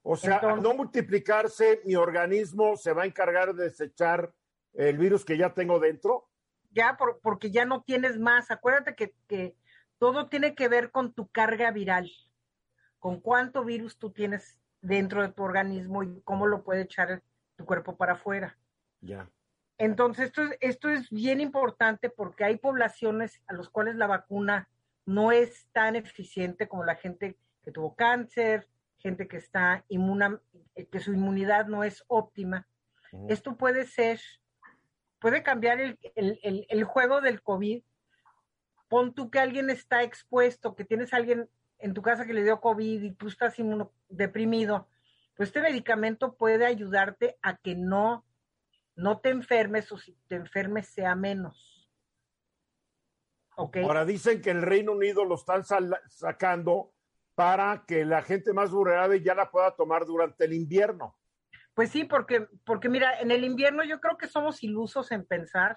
Speaker 2: O sea, Entonces, al no multiplicarse, mi organismo se va a encargar de desechar el virus que ya tengo dentro.
Speaker 6: Ya, por, porque ya no tienes más. Acuérdate que, que, todo tiene que ver con tu carga viral, con cuánto virus tú tienes dentro de tu organismo y cómo lo puede echar tu cuerpo para afuera.
Speaker 2: Ya.
Speaker 6: Entonces, esto es, esto es bien importante porque hay poblaciones a las cuales la vacuna no es tan eficiente como la gente que tuvo cáncer, gente que está inmuna, que su inmunidad no es óptima. Uh -huh. Esto puede ser, puede cambiar el, el, el, el, juego del COVID. Pon tú que alguien está expuesto, que tienes a alguien en tu casa que le dio COVID y tú estás deprimido, pues este medicamento puede ayudarte a que no no te enfermes o si te enfermes sea menos.
Speaker 2: Okay. Ahora dicen que el Reino Unido lo están sacando para que la gente más vulnerable ya la pueda tomar durante el invierno.
Speaker 6: Pues sí, porque, porque mira, en el invierno yo creo que somos ilusos en pensar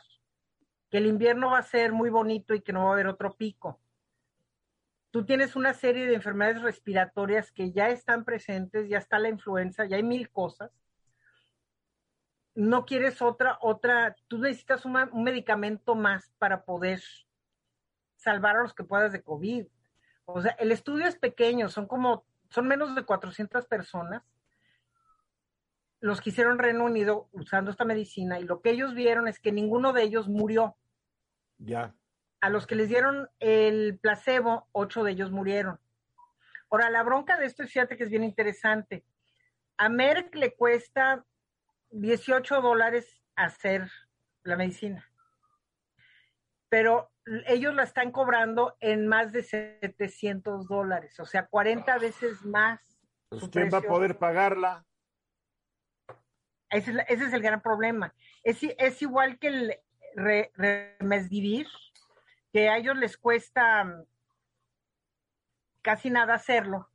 Speaker 6: que el invierno va a ser muy bonito y que no va a haber otro pico. Tú tienes una serie de enfermedades respiratorias que ya están presentes, ya está la influenza, ya hay mil cosas no quieres otra, otra, tú necesitas una, un medicamento más para poder salvar a los que puedas de COVID. O sea, el estudio es pequeño, son como, son menos de 400 personas. Los que hicieron Reino Unido usando esta medicina y lo que ellos vieron es que ninguno de ellos murió.
Speaker 2: Ya.
Speaker 6: A los que les dieron el placebo, ocho de ellos murieron. Ahora, la bronca de esto, fíjate que es bien interesante. A Merck le cuesta 18 dólares hacer la medicina, pero ellos la están cobrando en más de 700 dólares, o sea, 40 veces más.
Speaker 2: Pues, ¿Quién va a poder pagarla?
Speaker 6: Ese es, ese es el gran problema. Es, es igual que el re, Remesdivir, que a ellos les cuesta mm, casi nada hacerlo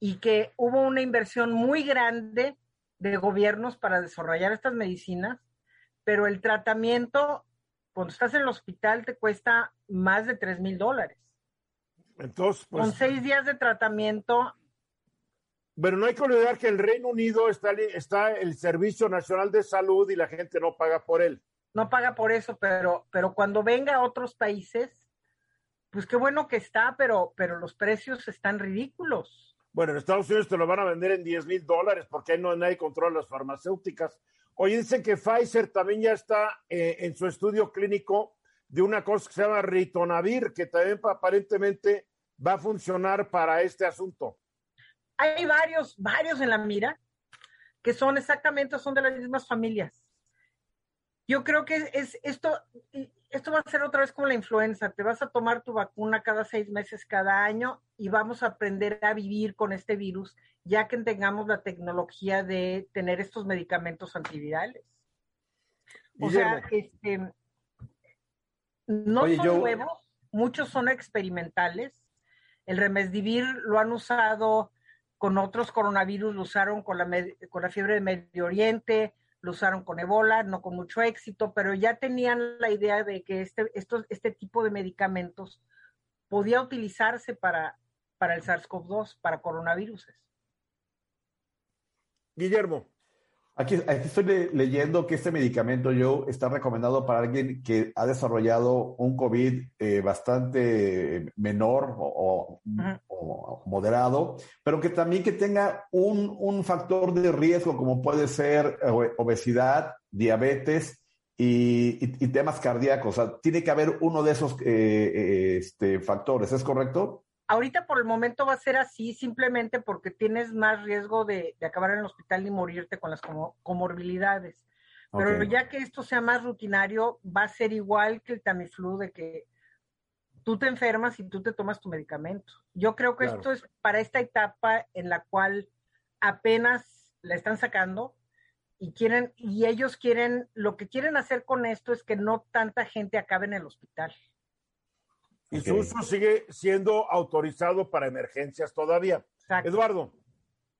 Speaker 6: y que hubo una inversión muy grande de gobiernos para desarrollar estas medicinas, pero el tratamiento, cuando estás en el hospital, te cuesta más de 3 mil dólares.
Speaker 2: Entonces, pues,
Speaker 6: Con seis días de tratamiento.
Speaker 2: Pero no hay que olvidar que el Reino Unido está, está el Servicio Nacional de Salud y la gente no paga por él.
Speaker 6: No paga por eso, pero, pero cuando venga a otros países, pues qué bueno que está, pero, pero los precios están ridículos.
Speaker 2: Bueno, en Estados Unidos te lo van a vender en 10 mil dólares porque ahí no nadie controla las farmacéuticas. Oye, dicen que Pfizer también ya está eh, en su estudio clínico de una cosa que se llama Ritonavir, que también aparentemente va a funcionar para este asunto.
Speaker 6: Hay varios, varios en la mira que son exactamente, son de las mismas familias. Yo creo que es esto, esto va a ser otra vez como la influenza. Te vas a tomar tu vacuna cada seis meses, cada año, y vamos a aprender a vivir con este virus, ya que tengamos la tecnología de tener estos medicamentos antivirales. O sea, este, no son nuevos, muchos son experimentales. El remesdivir lo han usado con otros coronavirus, lo usaron con la, con la fiebre de Medio Oriente, lo usaron con Ebola, no con mucho éxito, pero ya tenían la idea de que este, estos, este tipo de medicamentos podía utilizarse para, para el SARS-CoV-2, para coronavirus.
Speaker 2: Guillermo.
Speaker 5: Aquí, estoy leyendo que este medicamento, yo, está recomendado para alguien que ha desarrollado un COVID eh, bastante menor o, moderado, pero que también que tenga un, factor de riesgo como puede ser eh, obesidad, diabetes y, temas cardíacos. O sea, tiene que haber uno de esos eh, este, factores, ¿es correcto?
Speaker 6: Ahorita por el momento va a ser así simplemente porque tienes más riesgo de, acabar en el hospital y morirte con las comorbilidades. Pero ya que esto sea más rutinario, va a ser igual que el Tamiflu de que tú te enfermas y tú te tomas tu medicamento. Yo creo que esto es para esta etapa en la cual apenas la están sacando y quieren y ellos quieren lo que quieren hacer con esto es que no tanta gente acabe en el hospital.
Speaker 2: Y su uso sigue siendo autorizado para emergencias todavía. Eduardo.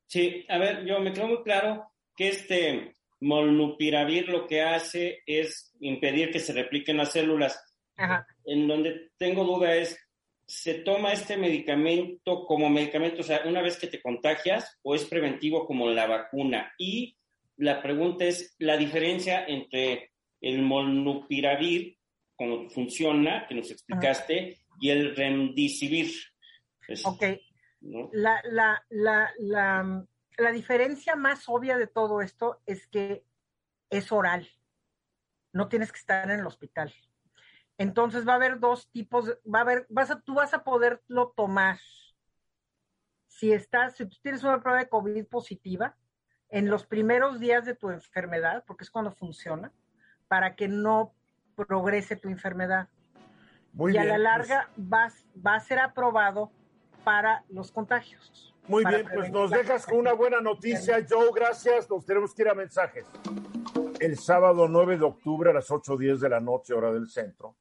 Speaker 4: Sí, a ver, yo me quedo muy claro que este molnupiravir lo que hace es impedir que se repliquen las células. En donde tengo duda es, ¿se toma este medicamento como medicamento, o sea, una vez que te contagias, o es preventivo como la vacuna? Y la pregunta es, la diferencia entre el molnupiravir cómo funciona, que nos explicaste, y el remdesivir.
Speaker 6: ok. La, la, la, la, diferencia más obvia de todo esto es que es oral. No tienes que estar en el hospital. Entonces va a haber dos tipos, va a haber, vas a, tú vas a poderlo tomar. Si estás, si tú tienes una prueba de COVID positiva, en los primeros días de tu enfermedad, porque es cuando funciona, para que no progrese tu enfermedad. y a la pues. larga va a ser aprobado para los contagios.
Speaker 2: Muy bien, pues nos dejas con una buena noticia, Joe, gracias. Nos tenemos que ir a mensajes. El sábado 9 de octubre a las 8.10 de la noche, hora del centro,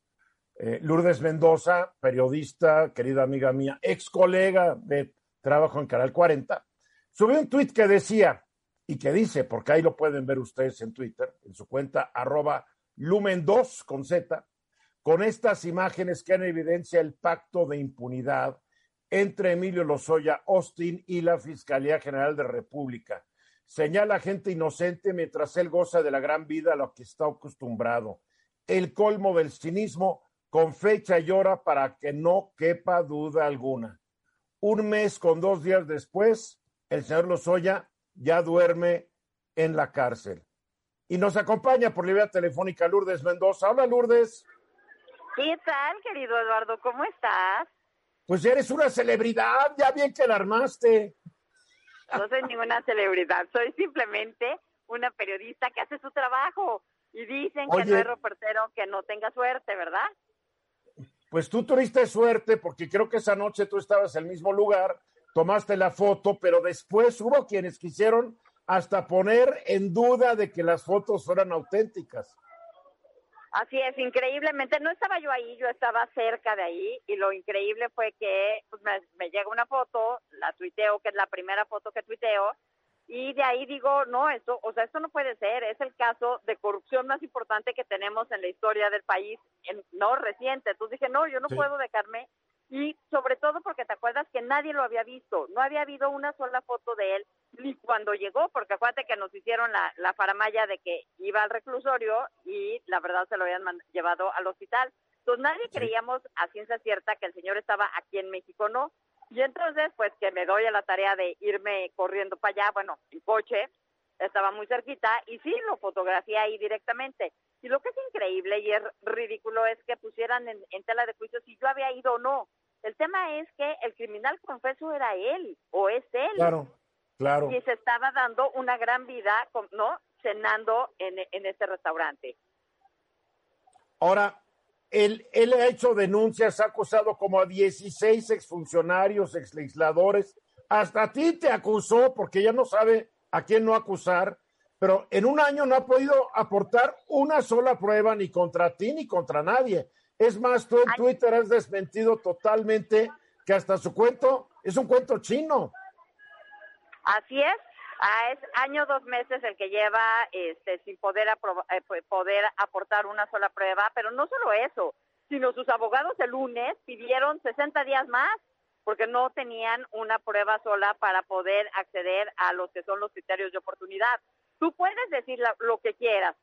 Speaker 2: eh, Lourdes Mendoza, periodista, querida amiga mía, ex colega de trabajo en Canal 40, subió un tuit que decía, y que dice, porque ahí lo pueden ver ustedes en Twitter, en su cuenta arroba Lumen 2 con Z, con estas imágenes que han evidencia el pacto de impunidad entre Emilio Lozoya Austin y la Fiscalía General de República. Señala gente inocente mientras él goza de la gran vida a lo que está acostumbrado. El colmo del cinismo con fecha y hora para que no quepa duda alguna. Un mes con dos días después, el señor Lozoya ya duerme en la cárcel. Y nos acompaña por línea telefónica Lourdes Mendoza. Hola Lourdes.
Speaker 7: ¿Qué tal, querido Eduardo? ¿Cómo estás?
Speaker 2: Pues eres una celebridad, ya bien que la armaste.
Speaker 7: No soy ninguna celebridad, soy simplemente una periodista que hace su trabajo. Y dicen que no es reportero que no tenga suerte, ¿verdad?
Speaker 2: Pues tú tuviste suerte porque creo que esa noche tú estabas en el mismo lugar, tomaste la foto, pero después hubo quienes quisieron hasta poner en duda de que las fotos fueran auténticas.
Speaker 7: Así es, increíblemente, no estaba yo ahí, yo estaba cerca de ahí y lo increíble fue que pues, me, me, llega una foto, la tuiteo, que es la primera foto que tuiteo, y de ahí digo, no, esto, o sea, esto no puede ser, es el caso de corrupción más importante que tenemos en la historia del país, en, no reciente. Entonces dije, no, yo no puedo dejarme y sobre todo porque te acuerdas que nadie lo había visto, no había habido una sola foto de él ni cuando llegó, porque acuérdate que nos hicieron la, la faramaya de que iba al reclusorio y la verdad se lo habían llevado al hospital. Entonces nadie creíamos a ciencia cierta que el señor estaba aquí en México, ¿no? Y entonces, pues que me doy a la tarea de irme corriendo para allá, bueno, en coche, estaba muy cerquita y sí, lo fotografié ahí directamente. Y lo que es increíble y es ridículo es que pusieran en, tela de juicio si yo había ido o no. El tema es que el criminal confeso era él o es él.
Speaker 2: Claro, claro.
Speaker 7: Y se estaba dando una gran vida, ¿no? Cenando en, en este restaurante.
Speaker 2: Ahora, él, él ha hecho denuncias, ha acusado como a 16 exfuncionarios, exlegisladores. Hasta a ti te acusó porque ya no sabe a quién no acusar, pero en un año no ha podido aportar una sola prueba ni contra ti ni contra nadie. Es más, tú en Twitter has desmentido totalmente que hasta su cuento es un cuento chino.
Speaker 7: Así es, Ah, es año dos meses el que lleva este, sin poder, eh, poder aportar una sola prueba, pero no solo eso, sino sus abogados el lunes pidieron 60 días más porque no tenían una prueba sola para poder acceder a los que son los criterios de oportunidad. Tú puedes decir lo que quieras,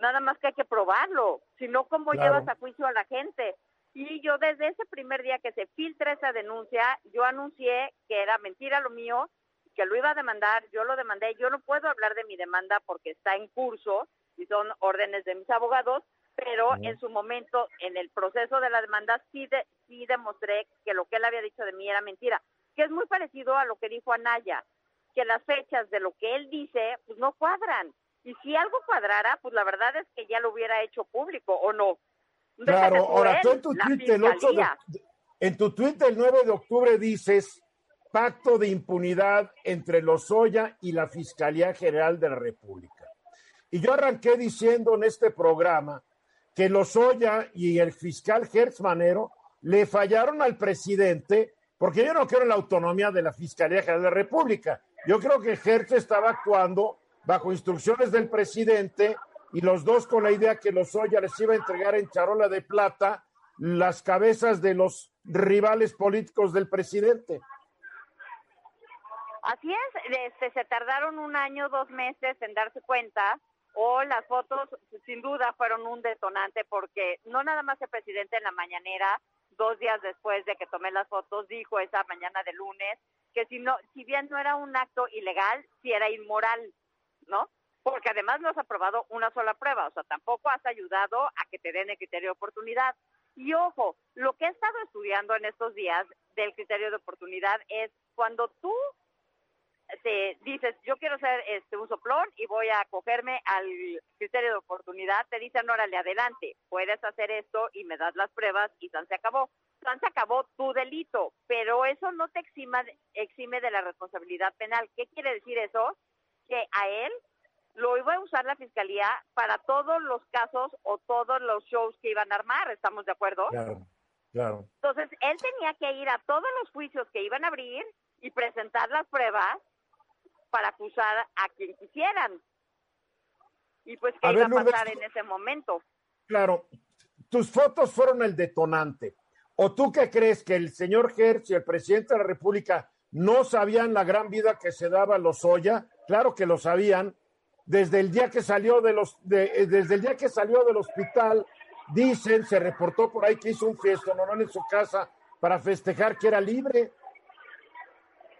Speaker 7: nada más que hay que probarlo, si no, ¿cómo llevas a juicio a la gente? Y yo desde ese primer día que se filtra esa denuncia, yo anuncié que era mentira lo mío, que lo iba a demandar, yo lo demandé, yo no puedo hablar de mi demanda porque está en curso y son órdenes de mis abogados, pero en su momento, en el proceso de la demanda, sí, de, sí demostré que lo que él había dicho de mí era mentira, que es muy parecido a lo que dijo Anaya, que las fechas de lo que él dice, pues no cuadran. Y si algo cuadrara, pues la verdad es que ya lo hubiera hecho público, ¿o no?
Speaker 2: Claro, ahora tú en tu tweet el 8 en tu tweet el 9 de octubre dices pacto de impunidad entre Lozoya y la Fiscalía General de la República. Y yo arranqué diciendo en este programa que Lozoya y el fiscal Hertz Manero le fallaron al presidente porque yo no quiero la autonomía de la Fiscalía General de la República. Yo creo que Hertz estaba actuando bajo instrucciones del presidente y los dos con la idea que Lozoya les iba a entregar en charola de plata las cabezas de los rivales políticos del presidente.
Speaker 7: Así es, este, se tardaron un año, dos meses en darse cuenta, o las fotos sin duda fueron un detonante porque no nada más el presidente en la mañanera, dos días después de que tomé las fotos, dijo esa mañana de lunes que si no, si bien no era un acto ilegal, sí era inmoral, ¿no? Porque además no has aprobado una sola prueba, o sea, tampoco has ayudado a que te den el criterio de oportunidad. Y ojo, lo que he estado estudiando en estos días del criterio de oportunidad es cuando tú te dices, yo quiero ser este, un soplón y voy a acogerme al criterio de oportunidad, te dicen, órale, adelante, puedes hacer esto y me das las pruebas y San se acabó. Se acabó tu delito, pero eso no te exima, exime de la responsabilidad penal. ¿Qué quiere decir eso? Que a él lo iba a usar la fiscalía para todos los casos o todos los shows que iban a armar, ¿estamos de acuerdo?
Speaker 2: Claro, claro.
Speaker 7: Entonces, él tenía que ir a todos los juicios que iban a abrir y presentar las pruebas para acusar a quien quisieran. Y pues, ¿qué iba a pasar en ese momento?
Speaker 2: Claro, tus fotos fueron el detonante. ¿O tú qué crees que el señor Hertz y el presidente de la República no sabían la gran vida que se daba a Lozoya? Claro que lo sabían. Desde el día que salió de los, eh, desde el día que salió del hospital, dicen, se reportó por ahí que hizo un fiesto normal en su casa para festejar que era libre.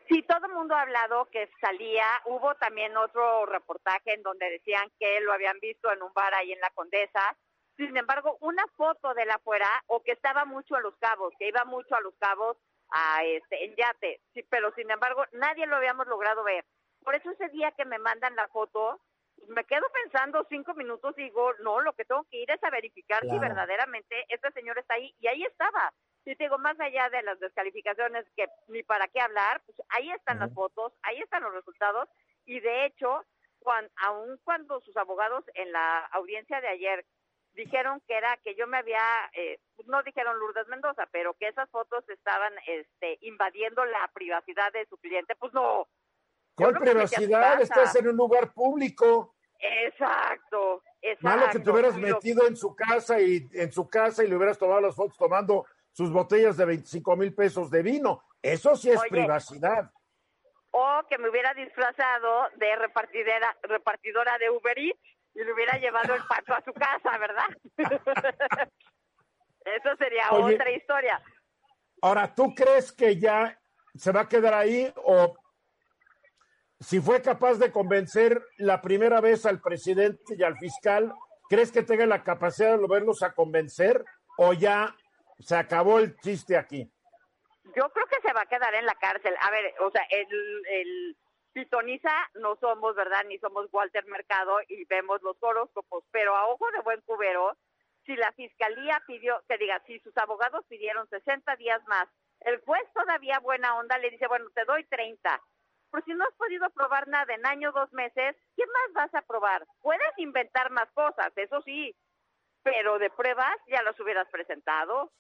Speaker 7: Sí, todo el mundo ha hablado que salía. Hubo también otro reportaje en donde decían que lo habían visto en un bar ahí en la Condesa. Sin embargo, una foto de la afuera o que estaba mucho en los cabos, que iba mucho a los cabos a este en yate. Sí, pero sin embargo, nadie lo habíamos logrado ver. Por eso ese día que me mandan la foto, me quedo pensando cinco minutos y digo, no, lo que tengo que ir es a verificar si verdaderamente este señor está ahí. Y ahí estaba. Y te digo, más allá de las descalificaciones que ni para qué hablar, pues ahí están las fotos, ahí están los resultados. Y de hecho, cuando, aun cuando sus abogados en la audiencia de ayer dijeron que era que yo me había, eh, no dijeron Lourdes Mendoza, pero que esas fotos estaban este, invadiendo la privacidad de su cliente, pues no.
Speaker 2: ¿Cuál privacidad? Estás en un lugar público.
Speaker 7: Exacto, exacto.
Speaker 2: Malo que te hubieras metido en su casa y en su casa y le hubieras tomado las fotos tomando sus botellas de 25 mil pesos de vino. Eso sí es privacidad.
Speaker 7: O que me hubiera disfrazado de repartidera, repartidora de Uber Eats y le hubiera llevado el pato a su casa, ¿verdad? Eso sería otra historia.
Speaker 2: Ahora, ¿tú crees que ya se va a quedar ahí o si fue capaz de convencer la primera vez al presidente y al fiscal, ¿crees que tenga la capacidad de verlos a convencer o ya se acabó el chiste aquí?
Speaker 7: Yo creo que se va a quedar en la cárcel. A ver, o sea, el, el pitoniza no somos, ¿verdad? Ni somos Walter Mercado y vemos los horóscopos, pero a ojo de buen cubero, si la fiscalía pidió, que diga, si sus abogados pidieron 60 días más, el juez todavía buena onda le dice, bueno, te doy 30. Pero si no has podido probar nada en año, dos meses, ¿qué más vas a probar? Puedes inventar más cosas, eso sí, pero de pruebas ya las hubieras presentado.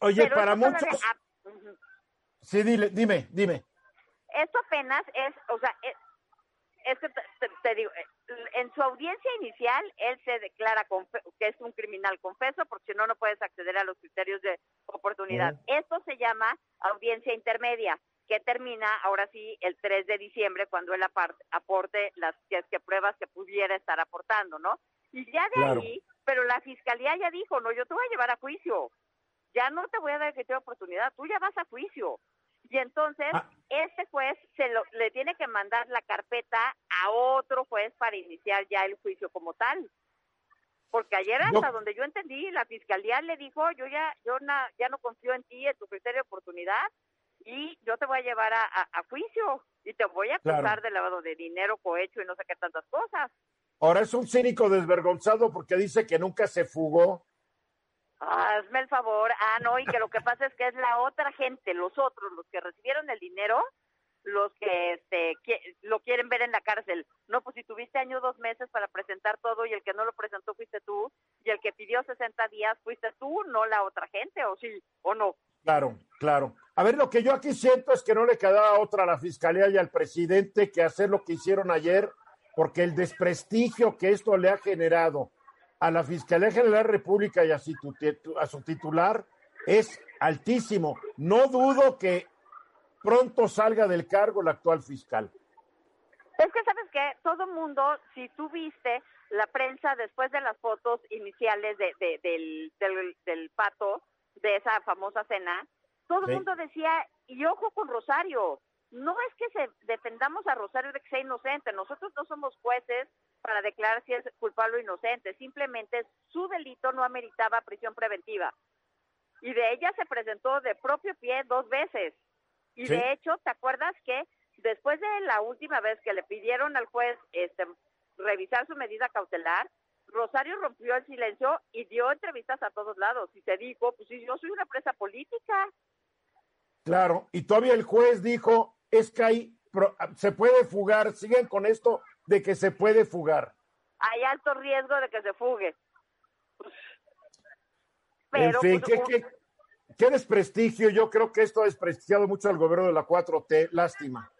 Speaker 2: Oye, para muchos... Sí, dile, dime, dime
Speaker 7: esto apenas es, o sea, es, que te, digo, eh, en su audiencia inicial él se declara que es un criminal confeso porque si no, no puedes acceder a los criterios de oportunidad. Esto se llama audiencia intermedia que termina ahora sí el 3 de diciembre cuando él aporte las que, que pruebas que pudiera estar aportando, ¿no? Y ya de ahí, pero la fiscalía ya dijo, no, yo te voy a llevar a juicio. Ya no te voy a dar que te oportunidad, tú ya vas a juicio. Y entonces, ah. este juez se lo, le tiene que mandar la carpeta a otro juez para iniciar ya el juicio como tal. Porque ayer hasta donde yo entendí, la fiscalía le dijo, yo ya yo ya no confío en ti, en tu criterio de oportunidad, y yo te voy a llevar a, juicio y te voy a acusar de lavado de dinero, cohecho y no sé qué tantas cosas.
Speaker 2: Ahora es un cínico desvergonzado porque dice que nunca se fugó
Speaker 7: hazme el favor, ah, no, y que lo que pasa es que es la otra gente, los otros, los que recibieron el dinero, los que este, lo quieren ver en la cárcel. No, pues si tuviste año dos meses para presentar todo y el que no lo presentó fuiste tú, y el que pidió 60 días fuiste tú, no la otra gente, o sí, o no.
Speaker 2: Claro, claro. A ver, lo que yo aquí siento es que no le quedaba otra a la fiscalía y al presidente que hacer lo que hicieron ayer, porque el desprestigio que esto le ha generado a la Fiscalía General de la República y a su, a su titular es altísimo. No dudo que pronto salga del cargo el actual fiscal.
Speaker 7: Es que sabes que todo mundo, si tú viste la prensa después de las fotos iniciales de, del, del, pato, de esa famosa cena, todo el mundo decía, y ojo con Rosario, no es que se defendamos a Rosario de que sea inocente, nosotros no somos jueces para declarar si es culpable o inocente, simplemente su delito no ameritaba prisión preventiva. Y de ella se presentó de propio pie dos veces. Y de hecho, ¿te acuerdas que después de la última vez que le pidieron al juez este, revisar su medida cautelar, Rosario rompió el silencio y dio entrevistas a todos lados y se dijo, pues si yo soy una presa política.
Speaker 2: Claro, y todavía el juez dijo, es que hay, se puede fugar, siguen con esto de que se puede fugar.
Speaker 7: Hay alto riesgo de que se fugue.
Speaker 2: Pero, en fin, pues, ¿qué, desprestigio. Yo creo que esto ha desprestigiado mucho al gobierno de la 4T. Lástima.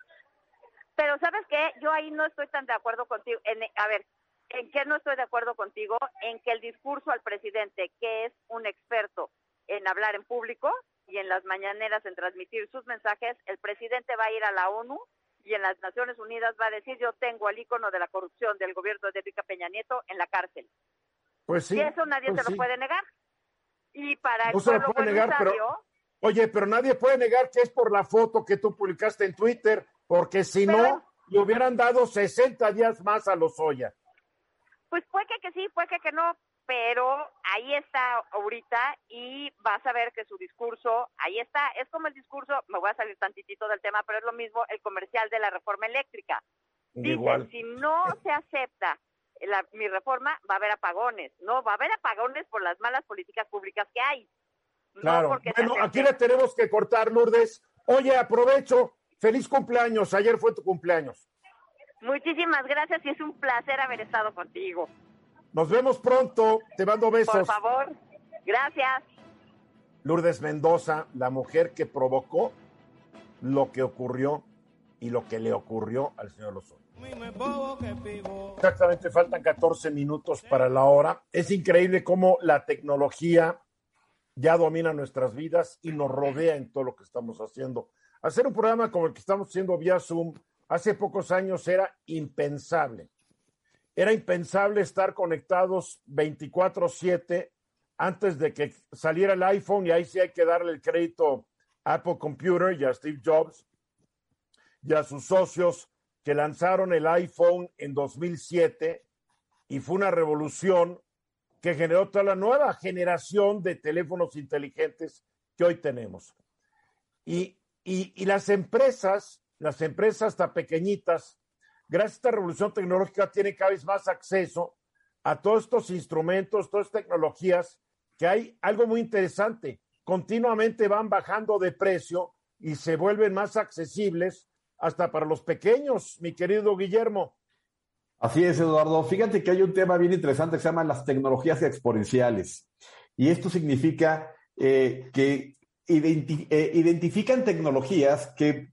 Speaker 7: Pero ¿sabes qué? Yo ahí no estoy tan de acuerdo contigo. En, a ver, ¿en qué no estoy de acuerdo contigo? En que el discurso al presidente, que es un experto en hablar en público, y en las mañaneras en transmitir sus mensajes, el presidente va a ir a la ONU y en las Naciones Unidas va a decir yo tengo al ícono de la corrupción del gobierno de Enrique Peña Nieto en la cárcel.
Speaker 2: Pues sí.
Speaker 7: Y eso nadie
Speaker 2: pues
Speaker 7: se lo puede negar. Y para el
Speaker 2: no se lo puede negar, pero, Oye, pero nadie puede negar que es por la foto que tú publicaste en Twitter, porque si no, le hubieran dado 60 días más a los Oya.
Speaker 7: Pues puede que, que sí, puede que, que no, pero ahí está ahorita y vas a ver que su discurso, ahí está, es como el discurso, me voy a salir tantitito del tema, pero es lo mismo el comercial de la reforma eléctrica. Dice, si no se acepta la, mi reforma, va a haber apagones, no, va a haber apagones por las malas políticas públicas que hay.
Speaker 2: Claro, bueno, aquí le tenemos que cortar, Lourdes. Oye, aprovecho, feliz cumpleaños, ayer fue tu cumpleaños.
Speaker 7: Muchísimas gracias y es un placer haber estado contigo.
Speaker 2: Nos vemos pronto, te mando besos.
Speaker 7: Por favor, gracias.
Speaker 2: Lourdes Mendoza, la mujer que provocó lo que ocurrió y lo que le ocurrió al señor Lozano. Exactamente, faltan 14 minutos para la hora. Es increíble cómo la tecnología ya domina nuestras vidas y nos rodea en todo lo que estamos haciendo. Hacer un programa como el que estamos haciendo vía Zoom hace pocos años era impensable. Era impensable estar conectados 24/7 antes de que saliera el iPhone y ahí sí hay que darle el crédito a Apple Computer y a Steve Jobs y a sus socios que lanzaron el iPhone en 2007 y fue una revolución que generó toda la nueva generación de teléfonos inteligentes que hoy tenemos. Y, y, las empresas, las empresas hasta pequeñitas, gracias a esta revolución tecnológica, tienen cada vez más acceso a todos estos instrumentos, todas estas tecnologías, que hay algo muy interesante, continuamente van bajando de precio y se vuelven más accesibles hasta para los pequeños, mi querido Guillermo.
Speaker 5: Así es, Eduardo. Fíjate que hay un tema bien interesante que se llama las tecnologías exponenciales. Y esto significa eh, que eh, identifican tecnologías que,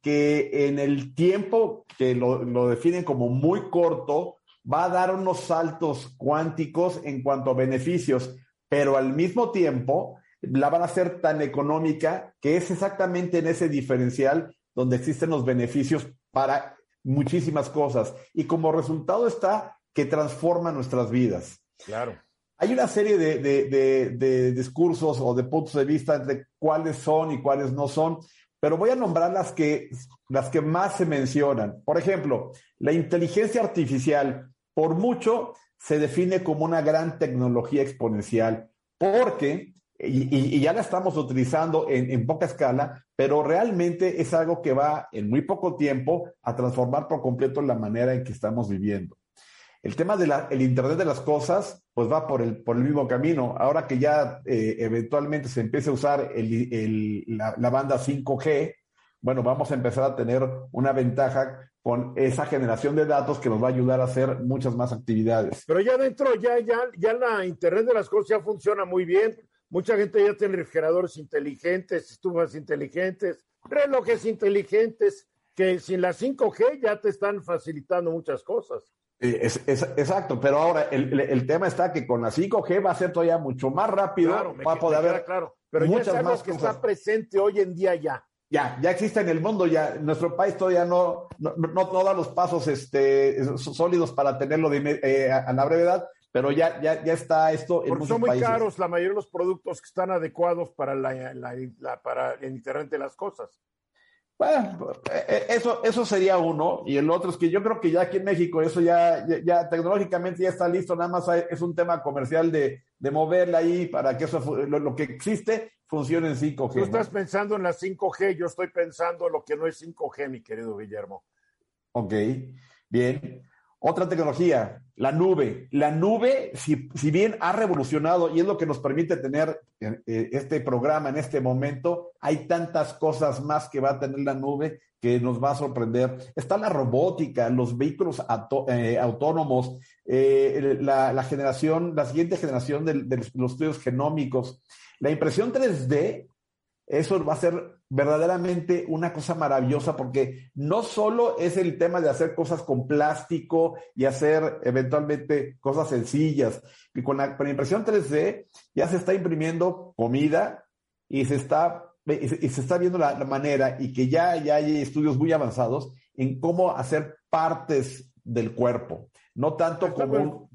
Speaker 5: en el tiempo que lo, lo definen como muy corto, va a dar unos saltos cuánticos en cuanto a beneficios, pero al mismo tiempo la van a hacer tan económica que es exactamente en ese diferencial donde existen los beneficios para muchísimas cosas. Y como resultado está que transforma nuestras vidas.
Speaker 2: Claro.
Speaker 5: Hay una serie de, discursos o de puntos de vista de cuáles son y cuáles no son, pero voy a nombrar las que, las que más se mencionan. Por ejemplo, la inteligencia artificial, por mucho, se define como una gran tecnología exponencial, porque y, ya la estamos utilizando en, poca escala, pero realmente es algo que va en muy poco tiempo a transformar por completo la manera en que estamos viviendo. El tema del Internet de las Cosas, pues va por el, por el mismo camino. Ahora que ya eh, eventualmente se empiece a usar la, la banda 5G, bueno, vamos a empezar a tener una ventaja con esa generación de datos que nos va a ayudar a hacer muchas más actividades.
Speaker 2: Pero ya dentro, ya, ya, ya la Internet de las cosas ya funciona muy bien. Mucha gente ya tiene refrigeradores inteligentes, estufas inteligentes, relojes inteligentes, que sin la 5G ya te están facilitando muchas cosas.
Speaker 5: Es, exacto, pero ahora el, tema está que con la 5G va a ser todavía mucho más rápido,
Speaker 2: claro,
Speaker 5: va a poder haber
Speaker 2: claro, pero muchas ya es más que está presente hoy en día ya.
Speaker 5: Ya, ya existe en el mundo, ya nuestro país todavía no, no, no, da los pasos este, sólidos para tenerlo eh, a, la brevedad, pero ya, ya, ya está esto
Speaker 2: en Porque son muy caros la mayoría de los productos que están adecuados para, la, para el Internet de las cosas.
Speaker 5: Bueno, eh, eh, eso, eso sería uno. Y el otro es que yo creo que ya aquí en México eso ya, ya, tecnológicamente ya está listo, nada más es un tema comercial de, de moverla ahí para que eso, lo, que existe funcione en 5G.
Speaker 2: Tú estás pensando en la 5G, yo estoy pensando en lo que no es 5G, mi querido Guillermo.
Speaker 5: Ok, bien. Otra tecnología, la nube. La nube, si, bien ha revolucionado y es lo que nos permite tener eh, eh, este programa en este momento, hay tantas cosas más que va a tener la nube que nos va a sorprender. Está la robótica, los vehículos eh, autónomos, la, generación, la siguiente generación de, de los estudios genómicos. La impresión 3D eso va a ser verdaderamente una cosa maravillosa porque no solo es el tema de hacer cosas con plástico y hacer eventualmente cosas sencillas, y con la, impresión 3D ya se está imprimiendo comida y se está, y se, está viendo la, manera y que ya, ya hay estudios muy avanzados en cómo hacer partes del cuerpo, no tanto como
Speaker 2: Sí.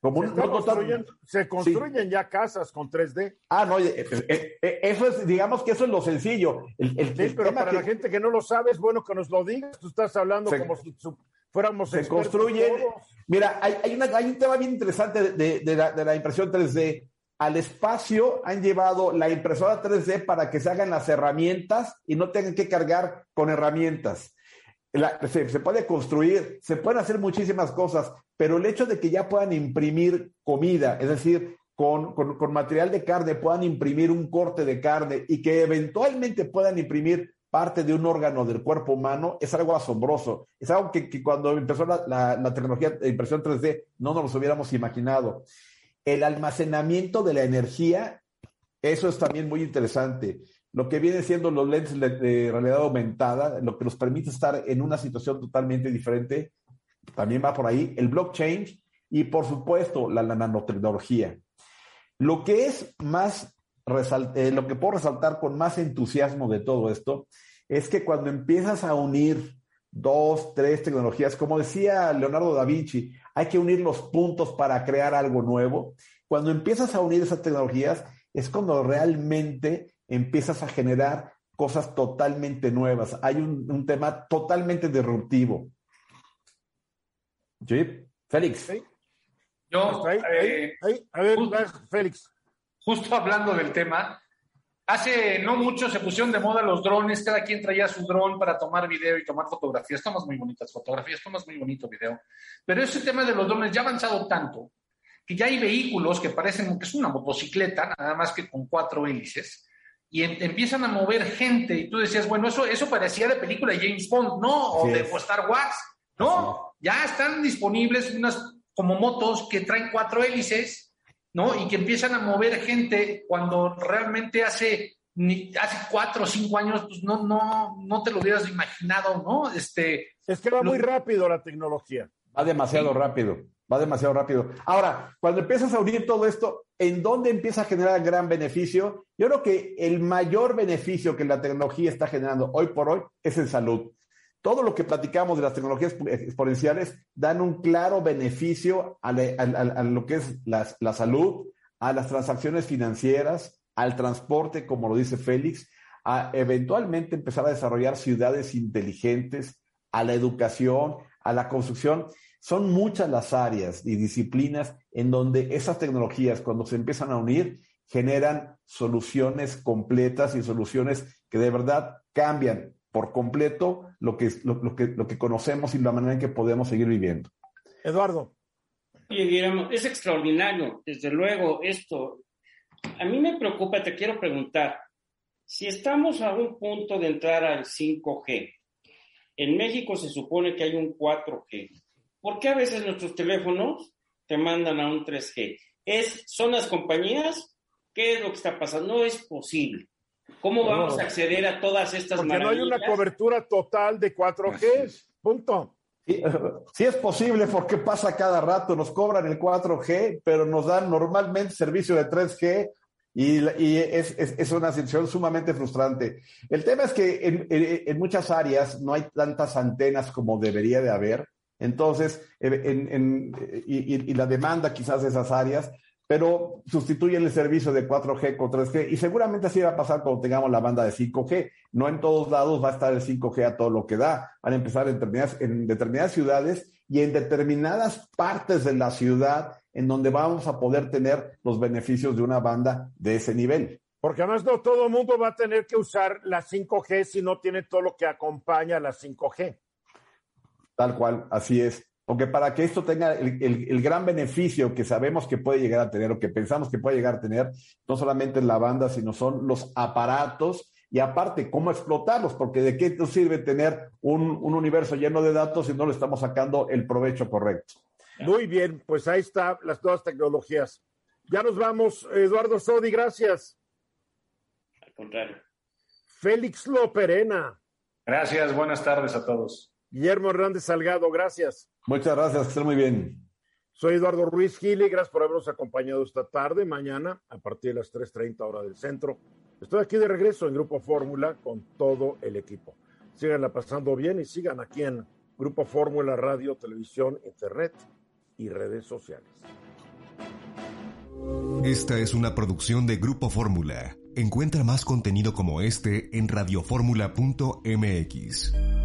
Speaker 5: Como
Speaker 2: se,
Speaker 5: no-
Speaker 2: se construyen ya casas con 3D.
Speaker 5: Ah, no, eh, eh, eh, eso es, digamos que eso es lo sencillo. El, el-
Speaker 2: Sí,
Speaker 5: el
Speaker 2: pero para
Speaker 5: que
Speaker 2: la gente que no lo sabe, es bueno que nos lo digas. Tú estás hablando
Speaker 5: Se-
Speaker 2: como si su- fuéramos
Speaker 5: se construyen.
Speaker 2: todos.
Speaker 5: Mira, hay, hay, una- hay un tema bien interesante de, de- de la, de la impresión 3D. Al espacio han llevado la impresora 3D para que se hagan las herramientas y no tengan que cargar con herramientas. La- se, se puede construir, se pueden hacer muchísimas cosas, pero el hecho de que ya puedan imprimir comida, es decir, con, con- con material de carne puedan imprimir un corte de carne y que eventualmente puedan imprimir parte de un órgano del cuerpo humano, es algo asombroso. Es algo que, que cuando empezó la, la- la tecnología de impresión 3D no nos lo hubiéramos imaginado. El almacenamiento de la energía, eso es también muy interesante. Lo que viene siendo los lentes de, realidad aumentada, lo que nos permite estar en una situación totalmente diferente, también va por ahí. El blockchain y, por supuesto, la, nanotecnología. Lo que es más, eh, lo que puedo resaltar con más entusiasmo de todo esto es que cuando empiezas a unir dos, tres tecnologías, como decía Leonardo da Vinci, hay que unir los puntos para crear algo nuevo. Cuando empiezas a unir esas tecnologías es cuando realmente empiezas a generar cosas totalmente nuevas. Hay un tema totalmente disruptivo. ¿Sí? Félix.
Speaker 2: Sí.
Speaker 3: Yo,
Speaker 2: ahí,
Speaker 3: eh,
Speaker 2: ahí, ahí. A ver,
Speaker 3: justo-
Speaker 2: vas, Félix.
Speaker 3: justo hablando del tema, hace no mucho se pusieron de moda los drones, cada quien traía su dron para tomar video y tomar fotografías, tomas muy bonitas fotografías, tomas muy bonito video, pero ese tema de los drones ya ha avanzado tanto que ya hay vehículos que parecen que es una motocicleta, nada más que con cuatro hélices, y em- empiezan a mover gente, y tú decías, bueno, eso, eso parecía de película de James Bond, ¿no? O de Star Wars, ¿no? Ya están disponibles unas como motos que traen cuatro hélices, ¿no? Y que empiezan a mover gente cuando realmente hace, ni- hace cuatro o cinco años, pues no, no, no te lo hubieras imaginado, ¿no? Este,
Speaker 2: Es que va
Speaker 3: Lo-
Speaker 2: muy rápido la tecnología.
Speaker 5: Va demasiado rápido, va demasiado rápido. Ahora, cuando empiezas a unir todo esto, ¿en dónde empieza a generar gran beneficio? Yo creo que el mayor beneficio que la tecnología está generando hoy por hoy es en salud. Todo lo que platicamos de las tecnologías exponenciales dan un claro beneficio a, lo que es la salud, a las transacciones financieras, al transporte, como lo dice Félix, a eventualmente empezar a desarrollar ciudades inteligentes, a la educación, a la construcción. Son muchas las áreas y disciplinas en donde esas tecnologías, cuando se empiezan a unir, generan soluciones completas y soluciones que de verdad cambian por completo lo que, lo, lo que, lo que conocemos y la manera en que podemos seguir viviendo.
Speaker 2: Eduardo.
Speaker 4: Oye, Guillermo, es extraordinario, desde luego, esto. A mí me preocupa, te quiero preguntar, si estamos a un punto de entrar al 5G, en México se supone que hay un 4G, ¿por qué a veces nuestros teléfonos te mandan a un 3G? ¿Es, ¿Son las compañías? ¿Qué es lo que está pasando? No es posible. ¿Cómo
Speaker 2: No.
Speaker 4: vamos a acceder a todas estas
Speaker 2: Porque no hay
Speaker 4: maravillas?
Speaker 2: una cobertura total de 4G. Punto.
Speaker 5: Sí, sí es posible porque pasa cada rato, nos cobran el 4G, pero nos dan normalmente servicio de 3G y, y es, es- es una situación sumamente frustrante. El tema es que en, en- en muchas áreas no hay tantas antenas como debería de haber, entonces, en- en- y, y- y la demanda quizás de esas áreas, pero sustituyen el servicio de 4G con 3G y seguramente así va a pasar cuando tengamos la banda de 5G. No en todos lados va a estar el 5G a todo lo que da. Van a empezar en determinadas, en determinadas ciudades y en determinadas partes de la ciudad en donde vamos a poder tener los beneficios de una banda de ese nivel.
Speaker 2: Porque además no todo el mundo va a tener que usar la 5G si no tiene todo lo que acompaña a la 5G.
Speaker 5: Tal cual, así es. Porque para que esto tenga el, el- el gran beneficio que sabemos que puede llegar a tener o que pensamos que puede llegar a tener, no solamente es la banda, sino son los aparatos y aparte cómo explotarlos, porque de qué nos sirve tener un, un universo lleno de datos si no le estamos sacando el provecho correcto.
Speaker 2: Muy bien, pues ahí están las nuevas tecnologías. Ya nos vamos, Eduardo Sodi, gracias.
Speaker 4: Al contrario.
Speaker 2: Félix Loperena,
Speaker 3: gracias, buenas tardes a todos.
Speaker 2: Guillermo Hernández Salgado, gracias.
Speaker 5: Muchas gracias, que estén muy bien.
Speaker 2: Soy Eduardo Ruiz Gili, gracias por habernos acompañado esta tarde, mañana, a partir de las 3.30 hora del centro. Estoy aquí de regreso en Grupo Fórmula con todo el equipo. Síganla pasando bien y sigan aquí en Grupo Fórmula Radio, Televisión, Internet y redes sociales.
Speaker 1: Esta es una producción de Grupo Fórmula. Encuentra más contenido como este en radioformula.mx.